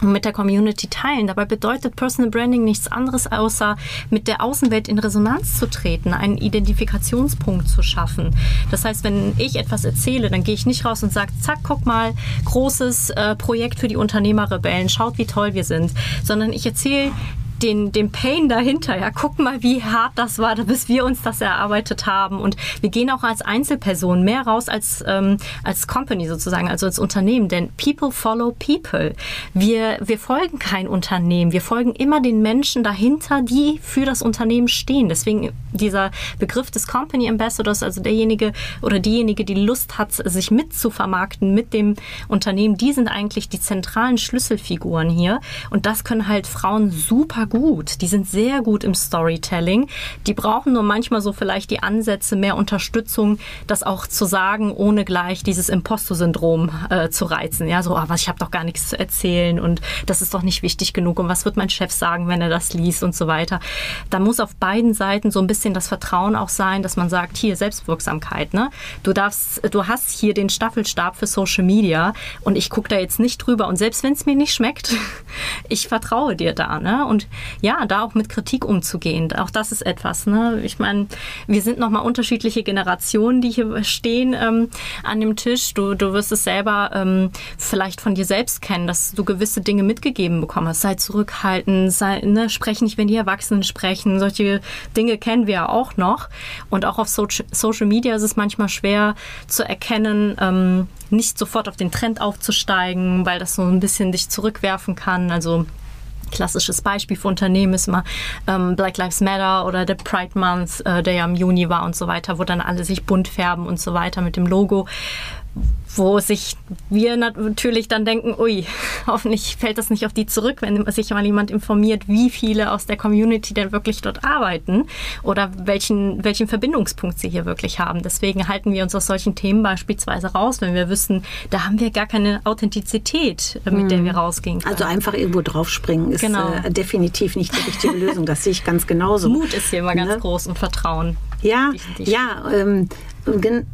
und mit der Community teilen. Dabei bedeutet Personal Branding nichts anderes, außer mit der Außenwelt in Resonanz zu treten, einen Identifikationspunkt zu schaffen. Das heißt, wenn ich etwas erzähle, dann gehe ich nicht raus und sage, zack, guck mal, großes äh, Projekt für die Unternehmerrebellen, schaut, wie toll wir sind, sondern ich erzähle den, den Pain dahinter. Ja, guck mal, wie hart das war, bis wir uns das erarbeitet haben. Und wir gehen auch als Einzelperson mehr raus als, ähm, als Company sozusagen, also als Unternehmen. Denn people follow people. Wir, wir folgen kein Unternehmen. Wir folgen immer den Menschen dahinter, die für das Unternehmen stehen. Deswegen dieser Begriff des Company Ambassadors, also derjenige oder diejenige, die Lust hat, sich mitzuvermarkten mit dem Unternehmen, die sind eigentlich die zentralen Schlüsselfiguren hier. Und das können halt Frauen super gut. Die sind sehr gut im Storytelling. Die brauchen nur manchmal so vielleicht die Ansätze, mehr Unterstützung, das auch zu sagen, ohne gleich dieses Imposter-Syndrom äh, zu reizen. Ja, so, ah, was, ich habe doch gar nichts zu erzählen und das ist doch nicht wichtig genug und was wird mein Chef sagen, wenn er das liest und so weiter. Da muss auf beiden Seiten so ein bisschen das Vertrauen auch sein, dass man sagt, hier Selbstwirksamkeit. Ne? Du darfst, du hast hier den Staffelstab für Social Media und ich gucke da jetzt nicht drüber und selbst wenn es mir nicht schmeckt, ich vertraue dir da. Ne? Und ja, da auch mit Kritik umzugehen. Auch das ist etwas. Ne? Ich meine, wir sind nochmal unterschiedliche Generationen, die hier stehen ähm, an dem Tisch. Du, du wirst es selber ähm, vielleicht von dir selbst kennen, dass du gewisse Dinge mitgegeben bekommen hast. Sei zurückhaltend, sei, ne, sprech nicht, wenn die Erwachsenen sprechen. Solche Dinge kennen wir ja auch noch. Und auch auf so Social Media ist es manchmal schwer zu erkennen, ähm, nicht sofort auf den Trend aufzusteigen, weil das so ein bisschen dich zurückwerfen kann. Also klassisches Beispiel für Unternehmen ist immer ähm, Black Lives Matter oder der Pride Month, äh, der ja im Juni war und so weiter, wo dann alle sich bunt färben und so weiter mit dem Logo wo sich wir natürlich dann denken, ui, hoffentlich fällt das nicht auf die zurück, wenn sich mal jemand informiert, wie viele aus der Community denn wirklich dort arbeiten oder welchen, welchen Verbindungspunkt sie hier wirklich haben. Deswegen halten wir uns aus solchen Themen beispielsweise raus, wenn wir wissen, da haben wir gar keine Authentizität, äh, mit mhm. der wir rausgehen können. Also einfach irgendwo draufspringen ist genau. äh, definitiv nicht die richtige Lösung. Das sehe ich ganz genauso. Mut ist hier immer ganz ne? groß und Vertrauen. Ja, ja. Ähm,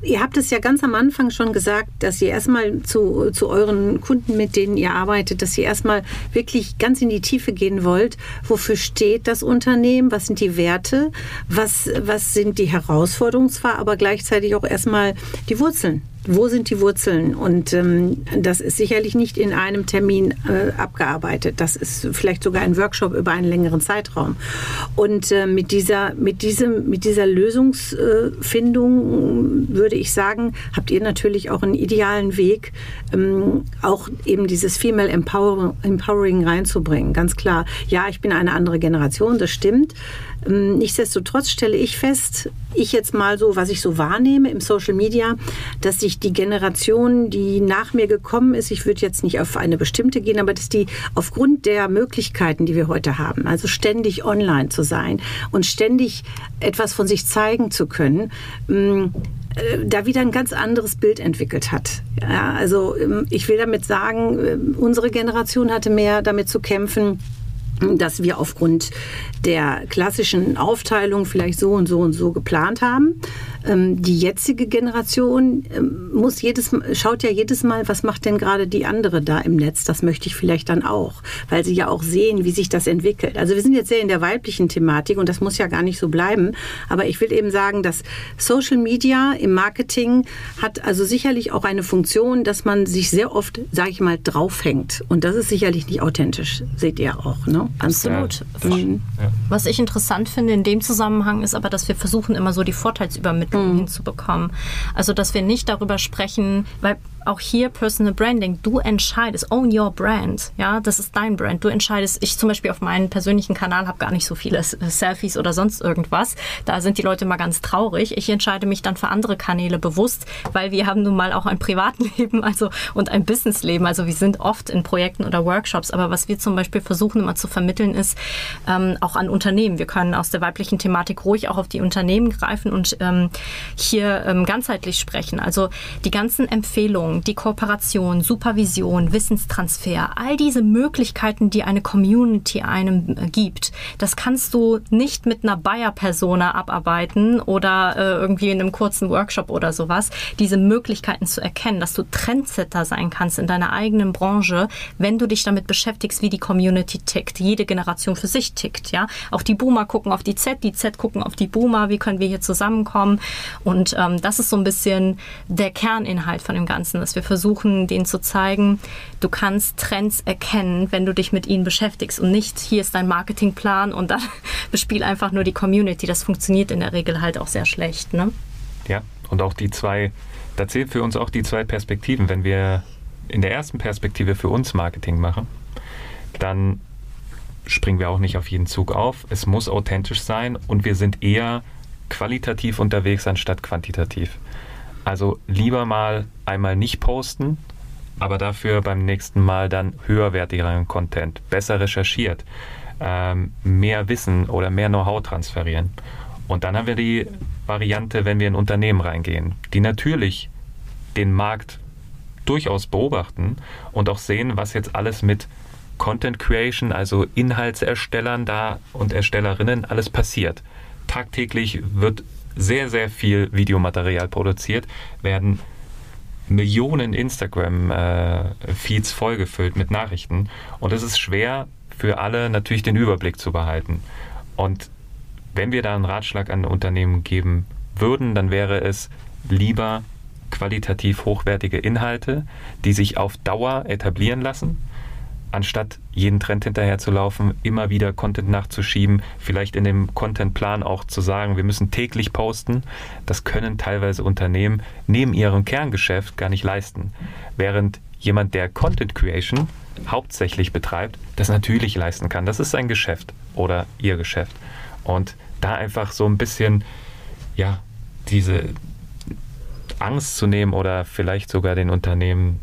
Ihr habt es ja ganz am Anfang schon gesagt, dass ihr erstmal zu, zu euren Kunden, mit denen ihr arbeitet, dass ihr erstmal wirklich ganz in die Tiefe gehen wollt. Wofür steht das Unternehmen? Was sind die Werte? Was, was sind die Herausforderungen zwar, aber gleichzeitig auch erstmal die Wurzeln wo sind die Wurzeln? Und ähm, das ist sicherlich nicht in einem Termin äh, abgearbeitet. Das ist vielleicht sogar ein Workshop über einen längeren Zeitraum. Und äh, mit, dieser, mit, diesem, mit dieser Lösungsfindung würde ich sagen, habt ihr natürlich auch einen idealen Weg, ähm, auch eben dieses Female Empowering, Empowering reinzubringen. Ganz klar, ja, ich bin eine andere Generation, das stimmt. Ähm, nichtsdestotrotz stelle ich fest, ich jetzt mal so, was ich so wahrnehme im Social Media, dass sich die Generation, die nach mir gekommen ist, ich würde jetzt nicht auf eine bestimmte gehen, aber dass die aufgrund der Möglichkeiten, die wir heute haben, also ständig online zu sein und ständig etwas von sich zeigen zu können, ähm, äh, da wieder ein ganz anderes Bild entwickelt hat. Ja, also ähm, ich will damit sagen, äh, unsere Generation hatte mehr damit zu kämpfen, dass wir aufgrund der klassischen Aufteilung vielleicht so und so und so geplant haben. Ähm, die jetzige Generation ähm, muss jedes, schaut ja jedes Mal, was macht denn gerade die andere da im Netz? Das möchte ich vielleicht dann auch, weil sie ja auch sehen, wie sich das entwickelt. Also wir sind jetzt sehr in der weiblichen Thematik und das muss ja gar nicht so bleiben. Aber ich will eben sagen, dass Social Media im Marketing hat also sicherlich auch eine Funktion, dass man sich sehr oft, sage ich mal, draufhängt. Und das ist sicherlich nicht authentisch, seht ihr auch. Ne? Absolut. Ja. Mhm. Was ich interessant finde in dem Zusammenhang ist aber, dass wir versuchen immer so die Vorteilsübermittlung mhm. hinzubekommen. Also dass wir nicht darüber sprechen, weil auch hier Personal Branding. Du entscheidest, own your brand. Ja, das ist dein Brand. Du entscheidest, ich zum Beispiel auf meinem persönlichen Kanal habe gar nicht so viele Selfies oder sonst irgendwas. Da sind die Leute mal ganz traurig. Ich entscheide mich dann für andere Kanäle bewusst, weil wir haben nun mal auch ein Privatleben also, und ein Businessleben. Also wir sind oft in Projekten oder Workshops. Aber was wir zum Beispiel versuchen immer zu vermitteln ist, ähm, auch an Unternehmen. Wir können aus der weiblichen Thematik ruhig auch auf die Unternehmen greifen und ähm, hier ähm, ganzheitlich sprechen. Also die ganzen Empfehlungen, die Kooperation, Supervision, Wissenstransfer, all diese Möglichkeiten, die eine Community einem äh, gibt, das kannst du nicht mit einer Bayer-Persona abarbeiten oder äh, irgendwie in einem kurzen Workshop oder sowas. Diese Möglichkeiten zu erkennen, dass du Trendsetter sein kannst in deiner eigenen Branche, wenn du dich damit beschäftigst, wie die Community tickt, jede Generation für sich tickt. Ja, auch die Boomer gucken auf die Z, die Z gucken auf die Boomer. Wie können wir hier zusammenkommen? Und ähm, das ist so ein bisschen der Kerninhalt von dem Ganzen dass wir versuchen, denen zu zeigen, du kannst Trends erkennen, wenn du dich mit ihnen beschäftigst und nicht, hier ist dein Marketingplan und dann bespiel einfach nur die Community. Das funktioniert in der Regel halt auch sehr schlecht. Ne? Ja, und auch die zwei, da zählt für uns auch die zwei Perspektiven. Wenn wir in der ersten Perspektive für uns Marketing machen, dann springen wir auch nicht auf jeden Zug auf. Es muss authentisch sein und wir sind eher qualitativ unterwegs anstatt quantitativ. Also lieber mal einmal nicht posten, aber dafür beim nächsten Mal dann höherwertigeren Content, besser recherchiert, ähm, mehr Wissen oder mehr Know-how transferieren. Und dann haben wir die Variante, wenn wir in Unternehmen reingehen, die natürlich den Markt durchaus beobachten und auch sehen, was jetzt alles mit Content Creation, also Inhaltserstellern da und Erstellerinnen alles passiert. Tagtäglich wird sehr, sehr viel Videomaterial produziert, werden Millionen Instagram-Feeds äh, vollgefüllt mit Nachrichten. Und es ist schwer für alle natürlich den Überblick zu behalten. Und wenn wir da einen Ratschlag an Unternehmen geben würden, dann wäre es lieber qualitativ hochwertige Inhalte, die sich auf Dauer etablieren lassen anstatt jeden Trend hinterher zu laufen, immer wieder Content nachzuschieben, vielleicht in dem Contentplan auch zu sagen, wir müssen täglich posten, das können teilweise Unternehmen neben ihrem Kerngeschäft gar nicht leisten. Während jemand, der Content Creation hauptsächlich betreibt, das natürlich leisten kann. Das ist sein Geschäft oder ihr Geschäft. Und da einfach so ein bisschen, ja, diese Angst zu nehmen oder vielleicht sogar den Unternehmen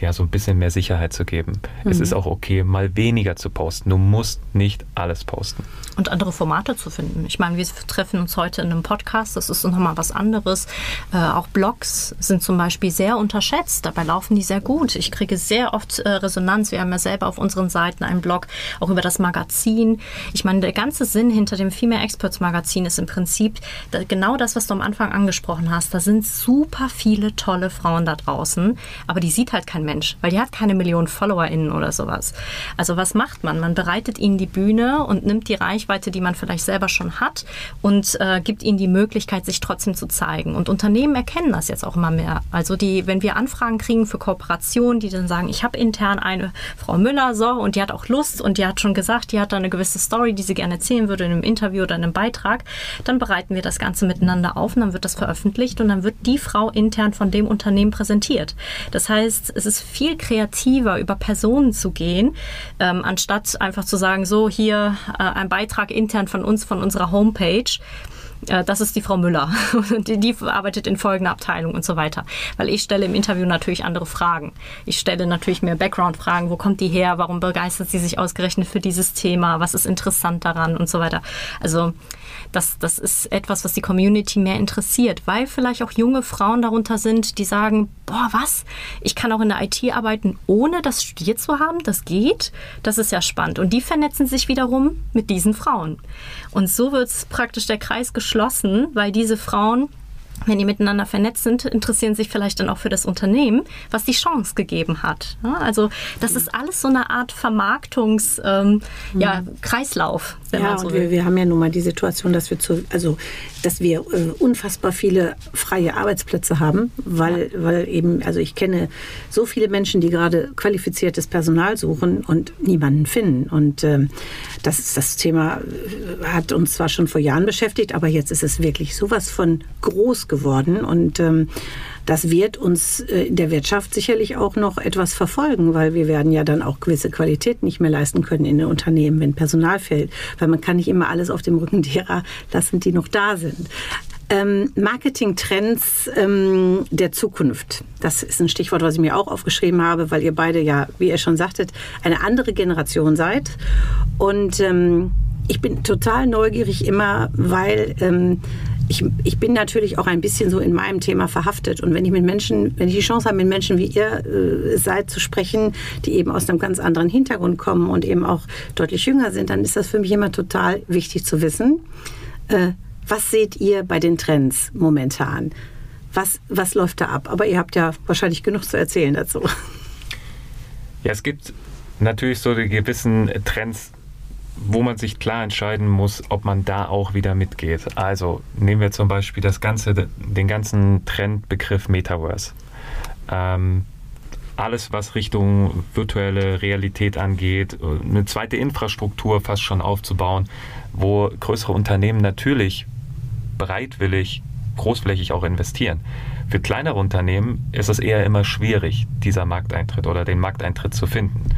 ja, so ein bisschen mehr Sicherheit zu geben. Mhm. Es ist auch okay, mal weniger zu posten. Du musst nicht alles posten. Und andere Formate zu finden. Ich meine, wir treffen uns heute in einem Podcast, das ist nochmal was anderes. Äh, auch Blogs sind zum Beispiel sehr unterschätzt. Dabei laufen die sehr gut. Ich kriege sehr oft äh, Resonanz. Wir haben ja selber auf unseren Seiten einen Blog, auch über das Magazin. Ich meine, der ganze Sinn hinter dem Female Experts Magazin ist im Prinzip genau das, was du am Anfang angesprochen hast. Da sind super viele tolle Frauen da draußen, aber die sieht halt kein Mensch, weil die hat keine Millionen FollowerInnen oder sowas. Also was macht man? Man bereitet ihnen die Bühne und nimmt die Reichweite, die man vielleicht selber schon hat und äh, gibt ihnen die Möglichkeit, sich trotzdem zu zeigen. Und Unternehmen erkennen das jetzt auch immer mehr. Also die, wenn wir Anfragen kriegen für Kooperationen, die dann sagen, ich habe intern eine Frau Müller, so, und die hat auch Lust und die hat schon gesagt, die hat da eine gewisse Story, die sie gerne erzählen würde in einem Interview oder in einem Beitrag, dann bereiten wir das Ganze miteinander auf und dann wird das veröffentlicht und dann wird die Frau intern von dem Unternehmen präsentiert. Das heißt, es ist es viel kreativer, über Personen zu gehen, ähm, anstatt einfach zu sagen, so hier äh, ein Beitrag intern von uns, von unserer Homepage äh, das ist die Frau Müller die, die arbeitet in folgender Abteilung und so weiter. Weil ich stelle im Interview natürlich andere Fragen. Ich stelle natürlich mehr Background-Fragen. Wo kommt die her? Warum begeistert sie sich ausgerechnet für dieses Thema? Was ist interessant daran und so weiter? Also das, das ist etwas, was die Community mehr interessiert, weil vielleicht auch junge Frauen darunter sind, die sagen, boah, was? Ich kann auch in der IT arbeiten, ohne das studiert zu haben. Das geht. Das ist ja spannend. Und die vernetzen sich wiederum mit diesen Frauen. Und so wird praktisch der Kreis geschlossen, weil diese Frauen wenn die miteinander vernetzt sind, interessieren sich vielleicht dann auch für das Unternehmen, was die Chance gegeben hat. Also das ist alles so eine Art Vermarktungskreislauf, ähm, ja, Kreislauf, wenn ja, man so und. Wir, wir haben ja nun mal die Situation, dass wir zu, also dass wir äh, unfassbar viele freie Arbeitsplätze haben, weil, ja. weil eben, also ich kenne so viele Menschen, die gerade qualifiziertes Personal suchen und niemanden finden. Und ähm, das ist das Thema äh, hat uns zwar schon vor Jahren beschäftigt, aber jetzt ist es wirklich sowas von groß geworden und ähm, das wird uns äh, in der Wirtschaft sicherlich auch noch etwas verfolgen, weil wir werden ja dann auch gewisse Qualität nicht mehr leisten können in den Unternehmen, wenn Personal fehlt, weil man kann nicht immer alles auf dem Rücken derer lassen, die noch da sind. Ähm, Marketing-Trends ähm, der Zukunft. Das ist ein Stichwort, was ich mir auch aufgeschrieben habe, weil ihr beide ja, wie ihr schon sagtet, eine andere Generation seid. Und ähm, ich bin total neugierig immer, weil ähm, ich, ich bin natürlich auch ein bisschen so in meinem Thema verhaftet. Und wenn ich mit Menschen, wenn ich die Chance habe, mit Menschen wie ihr äh, seid zu sprechen, die eben aus einem ganz anderen Hintergrund kommen und eben auch deutlich jünger sind, dann ist das für mich immer total wichtig zu wissen. Äh, was seht ihr bei den Trends momentan? Was, was läuft da ab? Aber ihr habt ja wahrscheinlich genug zu erzählen dazu. Ja, es gibt natürlich so die gewissen Trends, wo man sich klar entscheiden muss, ob man da auch wieder mitgeht. Also nehmen wir zum Beispiel das ganze, den ganzen Trendbegriff Metaverse. Ähm, alles, was Richtung virtuelle Realität angeht, eine zweite Infrastruktur fast schon aufzubauen, wo größere Unternehmen natürlich bereitwillig, großflächig auch investieren. Für kleinere Unternehmen ist es eher immer schwierig, dieser Markteintritt oder den Markteintritt zu finden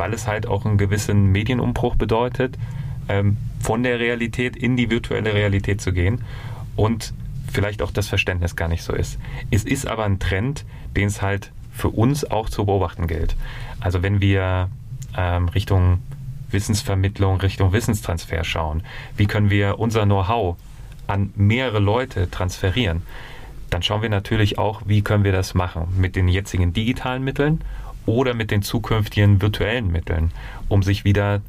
weil es halt auch einen gewissen Medienumbruch bedeutet, ähm, von der Realität in die virtuelle Realität zu gehen und vielleicht auch das Verständnis gar nicht so ist. Es ist aber ein Trend, den es halt für uns auch zu beobachten gilt. Also wenn wir ähm, Richtung Wissensvermittlung, Richtung Wissenstransfer schauen, wie können wir unser Know-how an mehrere Leute transferieren, dann schauen wir natürlich auch, wie können wir das machen mit den jetzigen digitalen Mitteln oder mit den zukünftigen virtuellen Mitteln, um sich wieder,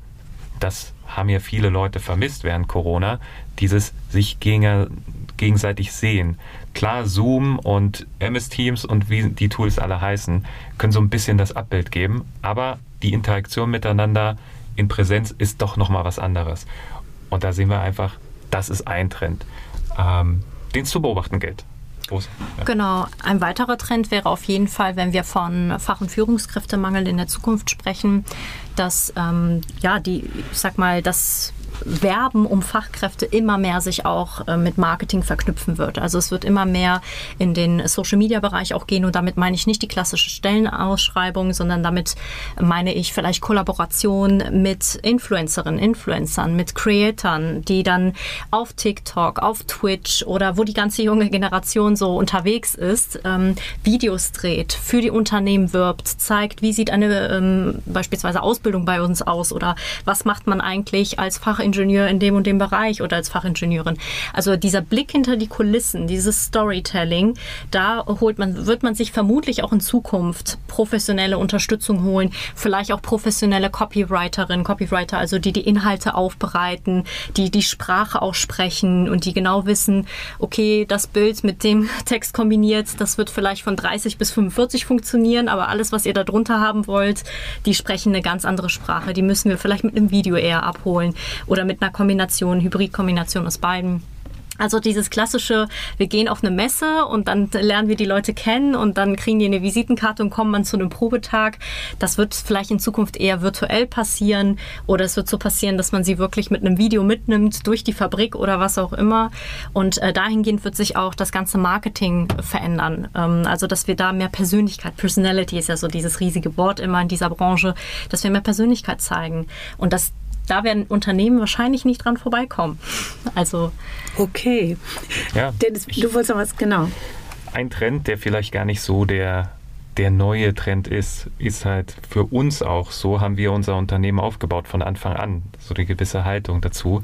das haben ja viele Leute vermisst während Corona, dieses sich gegenseitig sehen. Klar, Zoom und MS Teams und wie die Tools alle heißen, können so ein bisschen das Abbild geben, aber die Interaktion miteinander in Präsenz ist doch nochmal was anderes. Und da sehen wir einfach, das ist ein Trend, ähm, den es zu beobachten gilt groß. Ja. Genau. Ein weiterer Trend wäre auf jeden Fall, wenn wir von Fach- und Führungskräftemangel in der Zukunft sprechen, dass ähm, ja die, ich sag mal, das Werben um Fachkräfte immer mehr sich auch äh, mit Marketing verknüpfen wird. Also es wird immer mehr in den Social-Media-Bereich auch gehen und damit meine ich nicht die klassische Stellenausschreibung, sondern damit meine ich vielleicht Kollaboration mit Influencerinnen, Influencern, mit Creatoren, die dann auf TikTok, auf Twitch oder wo die ganze junge Generation so unterwegs ist, ähm, Videos dreht, für die Unternehmen wirbt, zeigt, wie sieht eine ähm, beispielsweise Ausbildung bei uns aus oder was macht man eigentlich als Fachingenieur Fachingenieur in dem und dem Bereich oder als Fachingenieurin. Also dieser Blick hinter die Kulissen, dieses Storytelling, da holt man, wird man sich vermutlich auch in Zukunft professionelle Unterstützung holen, vielleicht auch professionelle Copywriterinnen, Copywriter, also die die Inhalte aufbereiten, die die Sprache auch sprechen und die genau wissen, okay, das Bild mit dem Text kombiniert, das wird vielleicht von 30 bis 45 funktionieren, aber alles, was ihr da drunter haben wollt, die sprechen eine ganz andere Sprache. Die müssen wir vielleicht mit einem Video eher abholen oder mit einer Kombination, Hybridkombination aus beiden. Also dieses klassische, wir gehen auf eine Messe und dann lernen wir die Leute kennen und dann kriegen die eine Visitenkarte und kommen dann zu einem Probetag. Das wird vielleicht in Zukunft eher virtuell passieren oder es wird so passieren, dass man sie wirklich mit einem Video mitnimmt durch die Fabrik oder was auch immer. Und äh, dahingehend wird sich auch das ganze Marketing verändern. Ähm, also dass wir da mehr Persönlichkeit, Personality ist ja so dieses riesige Wort immer in dieser Branche, dass wir mehr Persönlichkeit zeigen und dass da werden Unternehmen wahrscheinlich nicht dran vorbeikommen. Also. Okay. Ja. Dennis, du wolltest noch was, genau. Ein Trend, der vielleicht gar nicht so der, der neue Trend ist, ist halt für uns auch, so haben wir unser Unternehmen aufgebaut von Anfang an, so eine gewisse Haltung dazu,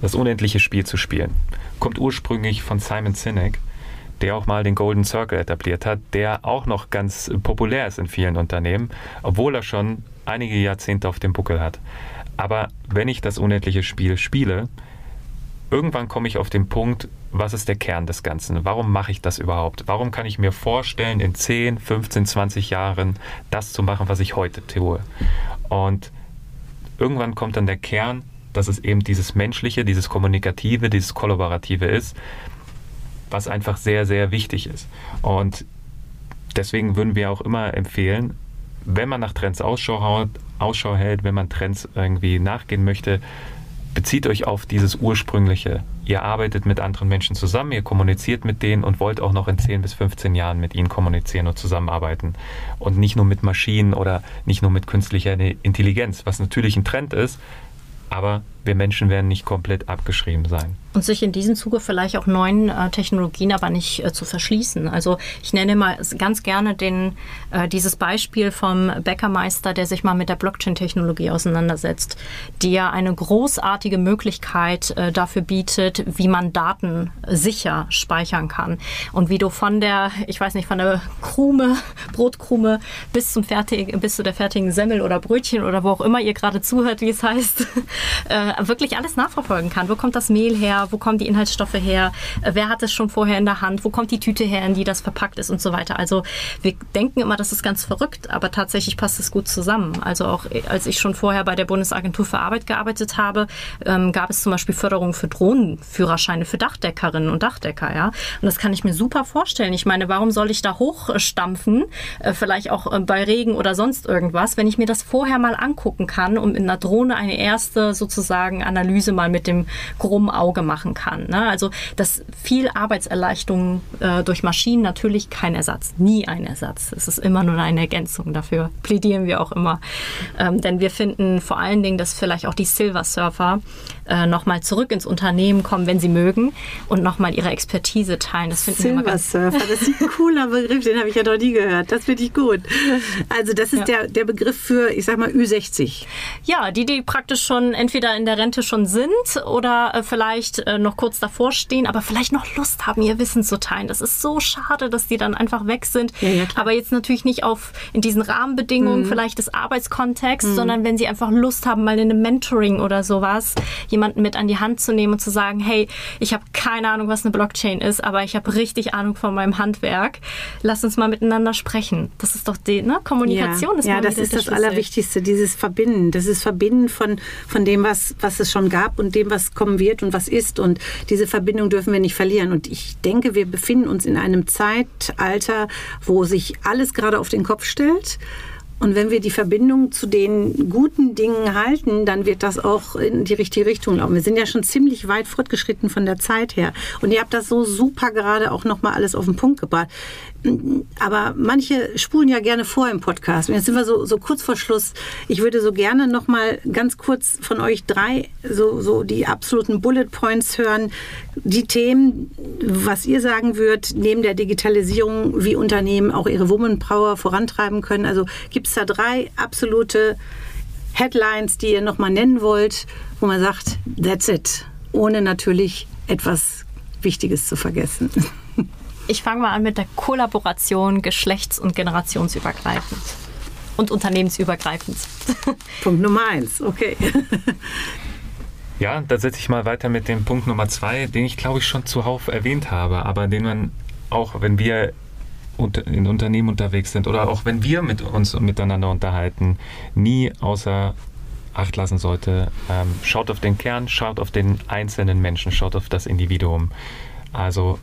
das unendliche Spiel zu spielen. Kommt ursprünglich von Simon Sinek, der auch mal den Golden Circle etabliert hat, der auch noch ganz populär ist in vielen Unternehmen, obwohl er schon einige Jahrzehnte auf dem Buckel hat. Aber wenn ich das unendliche Spiel spiele, irgendwann komme ich auf den Punkt, was ist der Kern des Ganzen? Warum mache ich das überhaupt? Warum kann ich mir vorstellen, in 10, 15, 20 Jahren das zu machen, was ich heute tue? Und irgendwann kommt dann der Kern, dass es eben dieses Menschliche, dieses Kommunikative, dieses Kollaborative ist, was einfach sehr, sehr wichtig ist. Und deswegen würden wir auch immer empfehlen, wenn man nach Trends Ausschau, Ausschau hält, wenn man Trends irgendwie nachgehen möchte, bezieht euch auf dieses Ursprüngliche. Ihr arbeitet mit anderen Menschen zusammen, ihr kommuniziert mit denen und wollt auch noch in 10 bis 15 Jahren mit ihnen kommunizieren und zusammenarbeiten. Und nicht nur mit Maschinen oder nicht nur mit künstlicher Intelligenz, was natürlich ein Trend ist, aber wir Menschen werden nicht komplett abgeschrieben sein. Und sich in diesem Zuge vielleicht auch neuen äh, Technologien aber nicht äh, zu verschließen. Also ich nenne mal ganz gerne den, äh, dieses Beispiel vom Bäckermeister, der sich mal mit der Blockchain-Technologie auseinandersetzt, die ja eine großartige Möglichkeit äh, dafür bietet, wie man Daten sicher speichern kann. Und wie du von der, ich weiß nicht, von der Krume, Brotkrume bis zum fertigen, bis zu der fertigen Semmel oder Brötchen oder wo auch immer ihr gerade zuhört, wie es heißt, äh, wirklich alles nachverfolgen kann. Wo kommt das Mehl her? Wo kommen die Inhaltsstoffe her? Äh, wer hat es schon vorher in der Hand? Wo kommt die Tüte her, in die das verpackt ist und so weiter? Also wir denken immer, das ist ganz verrückt, aber tatsächlich passt es gut zusammen. Also auch äh, als ich schon vorher bei der Bundesagentur für Arbeit gearbeitet habe, ähm, gab es zum Beispiel Förderung für Drohnenführerscheine für Dachdeckerinnen und Dachdecker. Ja? Und das kann ich mir super vorstellen. Ich meine, warum soll ich da hochstampfen? Äh, vielleicht auch äh, bei Regen oder sonst irgendwas, wenn ich mir das vorher mal angucken kann und mit einer Drohne eine erste sozusagen Analyse mal mit dem krummen Auge machen kann. Ne? Also dass viel Arbeitserleichterung äh, durch Maschinen natürlich kein Ersatz, nie ein Ersatz. Es ist immer nur eine Ergänzung. Dafür plädieren wir auch immer. Ähm, denn wir finden vor allen Dingen, dass vielleicht auch die Silver Surfer äh, nochmal zurück ins Unternehmen kommen, wenn sie mögen und nochmal ihre Expertise teilen. Das finden Silver wir ganz Surfer, das ist ein cooler Begriff, den habe ich ja noch nie gehört. Das finde ich gut. Also das ist ja. der, der Begriff für, ich sag mal, Ü60. Ja, die, die praktisch schon entweder in der Rente schon sind oder äh, vielleicht äh, noch kurz davor stehen, aber vielleicht noch Lust haben, ihr Wissen zu teilen. Das ist so schade, dass die dann einfach weg sind. Ja, ja, aber jetzt natürlich nicht auf in diesen Rahmenbedingungen mhm. vielleicht des Arbeitskontexts, mhm. sondern wenn sie einfach Lust haben, mal in einem Mentoring oder sowas jemanden mit an die Hand zu nehmen und zu sagen, hey, ich habe keine Ahnung, was eine Blockchain ist, aber ich habe richtig Ahnung von meinem Handwerk. Lass uns mal miteinander sprechen. Das ist doch die ne? Kommunikation. Ja, ist ja das ist das Allerwichtigste, dieses Verbinden. Das ist Verbinden von, von dem, was, was es schon gab und dem, was kommen wird und was ist. Und diese Verbindung dürfen wir nicht verlieren. Und ich denke, wir befinden uns in einem Zeitalter, wo sich alles gerade auf den Kopf stellt. Und wenn wir die Verbindung zu den guten Dingen halten, dann wird das auch in die richtige Richtung laufen. Wir sind ja schon ziemlich weit fortgeschritten von der Zeit her. Und ihr habt das so super gerade auch nochmal alles auf den Punkt gebracht. Aber manche spulen ja gerne vor im Podcast. Jetzt sind wir so, so kurz vor Schluss. Ich würde so gerne nochmal ganz kurz von euch drei so, so die absoluten Bullet Points hören. Die Themen, was ihr sagen würdet, neben der Digitalisierung, wie Unternehmen auch ihre Woman Power vorantreiben können. Also gibt es da drei absolute Headlines, die ihr nochmal nennen wollt, wo man sagt, that's it. Ohne natürlich etwas Wichtiges zu vergessen. Ich fange mal an mit der Kollaboration geschlechts- und generationsübergreifend und unternehmensübergreifend. Punkt Nummer eins, okay. Ja, da setze ich mal weiter mit dem Punkt Nummer zwei, den ich glaube ich schon zuhauf erwähnt habe, aber den man auch, wenn wir in Unternehmen unterwegs sind oder auch wenn wir mit uns miteinander unterhalten, nie außer Acht lassen sollte. Ähm, schaut auf den Kern, schaut auf den einzelnen Menschen, schaut auf das Individuum. Also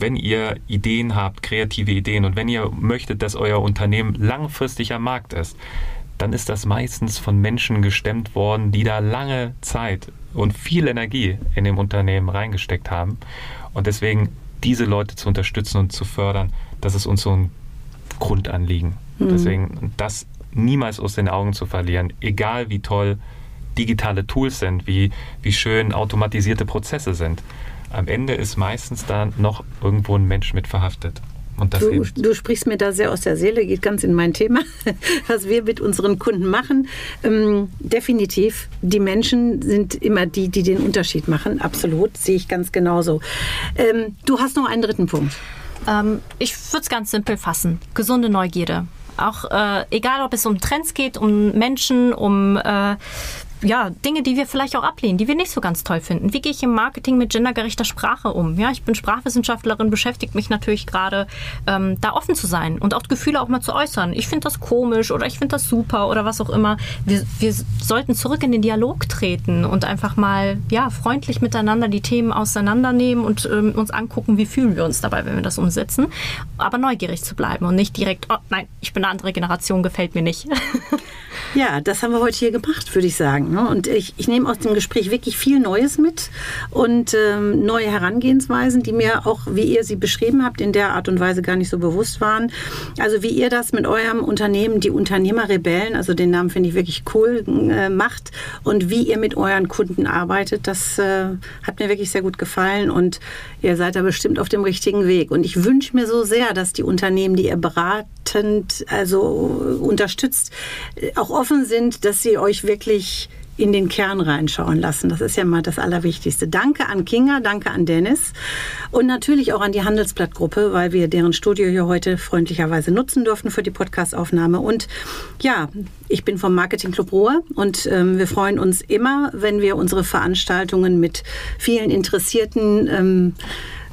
wenn ihr Ideen habt, kreative Ideen und wenn ihr möchtet, dass euer Unternehmen langfristig am Markt ist, dann ist das meistens von Menschen gestemmt worden, die da lange Zeit und viel Energie in dem Unternehmen reingesteckt haben. Und deswegen diese Leute zu unterstützen und zu fördern, das ist uns so ein Grundanliegen. Mhm. Deswegen das niemals aus den Augen zu verlieren, egal wie toll digitale Tools sind, wie, wie schön automatisierte Prozesse sind am Ende ist meistens da noch irgendwo ein Mensch mit verhaftet. Du, du, sprichst mir da sehr aus der Seele, geht ganz in mein Thema, was wir mit unseren Kunden machen. Ähm, definitiv, die Menschen sind immer die, die den Unterschied machen. Absolut, sehe ich ganz genauso. Ähm, du hast noch einen dritten Punkt. Ähm, ich würde es ganz simpel fassen. Gesunde Neugierde. Auch äh, egal, ob es um Trends geht, um Menschen, um äh, ja, Dinge, die wir vielleicht auch ablehnen, die wir nicht so ganz toll finden. Wie gehe ich im Marketing mit gendergerechter Sprache um? Ja, ich bin Sprachwissenschaftlerin, beschäftigt mich natürlich gerade, ähm, da offen zu sein und auch Gefühle auch mal zu äußern. Ich finde das komisch oder ich finde das super oder was auch immer. Wir, wir sollten zurück in den Dialog treten und einfach mal ja, freundlich miteinander die Themen auseinandernehmen und ähm, uns angucken, wie fühlen wir uns dabei, wenn wir das umsetzen. Aber neugierig zu bleiben und nicht direkt, oh nein, ich bin eine andere Generation, gefällt mir nicht. Ja, das haben wir heute hier gemacht, würde ich sagen. Ne? Und ich, ich nehme aus dem Gespräch wirklich viel Neues mit und ähm, neue Herangehensweisen, die mir auch, wie ihr sie beschrieben habt, in der Art und Weise gar nicht so bewusst waren. Also wie ihr das mit eurem Unternehmen, die Unternehmerrebellen, also den Namen finde ich wirklich cool, äh, macht und wie ihr mit euren Kunden arbeitet, das äh, hat mir wirklich sehr gut gefallen und ihr seid da bestimmt auf dem richtigen Weg. Und ich wünsche mir so sehr, dass die Unternehmen, die ihr beratend, also unterstützt, auch offen sind, dass sie euch wirklich in den Kern reinschauen lassen. Das ist ja mal das Allerwichtigste. Danke an Kinga, danke an Dennis und natürlich auch an die Handelsblattgruppe, weil wir deren Studio hier heute freundlicherweise nutzen durften für die Podcastaufnahme. Und ja, ich bin vom Marketing Club Ruhr und ähm, wir freuen uns immer, wenn wir unsere Veranstaltungen mit vielen Interessierten ähm,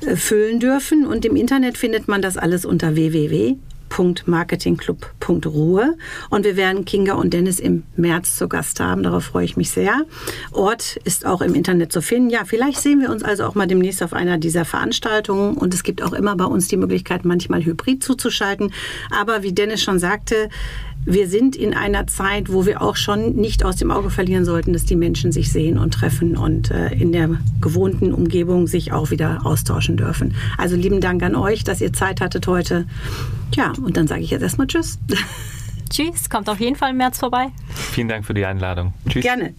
äh, füllen dürfen. Und im Internet findet man das alles unter www www.marketingclub.ruhe. Und wir werden Kinga und Dennis im März zu Gast haben. Darauf freue ich mich sehr. Ort ist auch im Internet zu finden. Ja, vielleicht sehen wir uns also auch mal demnächst auf einer dieser Veranstaltungen. Und es gibt auch immer bei uns die Möglichkeit, manchmal hybrid zuzuschalten. Aber wie Dennis schon sagte, wir sind in einer Zeit, wo wir auch schon nicht aus dem Auge verlieren sollten, dass die Menschen sich sehen und treffen und äh, in der gewohnten Umgebung sich auch wieder austauschen dürfen. Also lieben Dank an euch, dass ihr Zeit hattet heute. Ja, und dann sage ich jetzt erstmal Tschüss. Tschüss, kommt auf jeden Fall im März vorbei. Vielen Dank für die Einladung. Tschüss. Gerne.